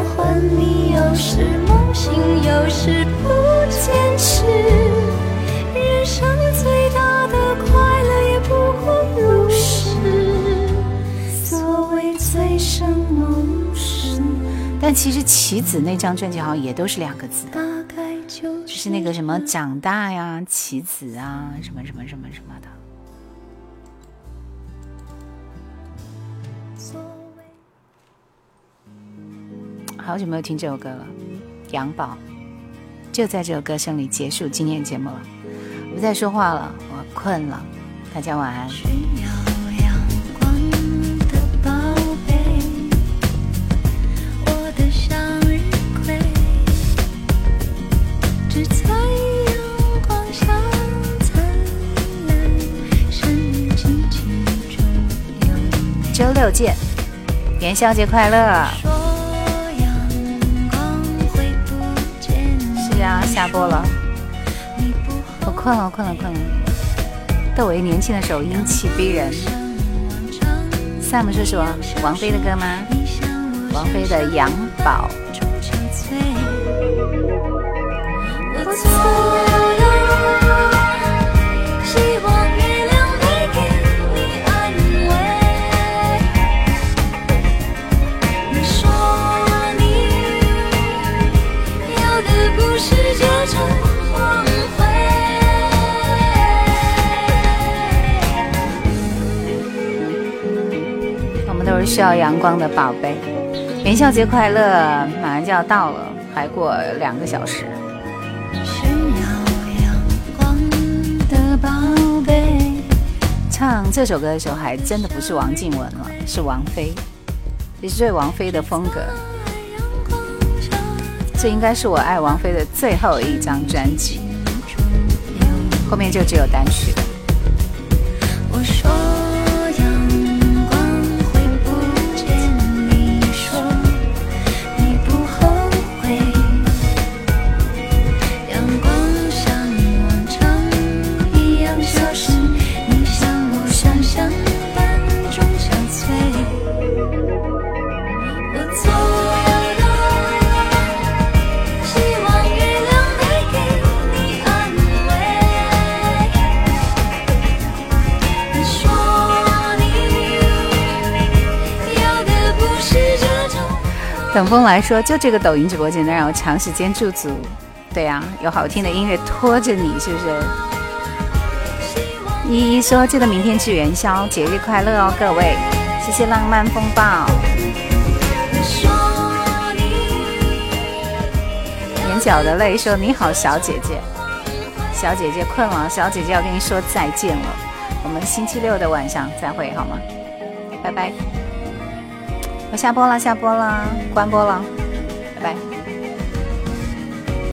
[SPEAKER 3] 昏迷，有时梦醒，有时不坚持。人生最大的快乐也不过如是。所谓醉生梦死，但其实棋子那张专辑好像也都是两个字，就是那个什么长大呀，棋子啊，什么什么什么什么的。好久没有听这首歌了，杨宝就在这首歌声里结束今天节目了。我不再说话了，我困了，大家晚安。周六见，元宵节快乐！下播了，我困了，困了，困了。窦唯年轻的时候英气逼人。Sam 是什么？王菲的歌吗？王菲的《杨宝》。需要阳光的宝贝。元宵节快乐，马上就要到了，还过两个小时。需要阳光的宝贝唱这首歌的时候，还真的不是王静雯了，是王菲，也是最王菲的风格。这应该是我爱王菲的最后一张专辑，后面就只有单曲了。我说。等风来说，就这个抖音直播间能让我长时间驻足。对呀，有好听的音乐拖着你，是不是？依依说，记得明天是元宵，节日快乐哦，各位！谢谢浪漫风暴。眼角的泪说：“你好，小姐姐，小姐姐困了，小姐姐要跟你说再见了。我们星期六的晚上再会，好吗？拜拜。”我下播了，下播了，关播了，拜拜。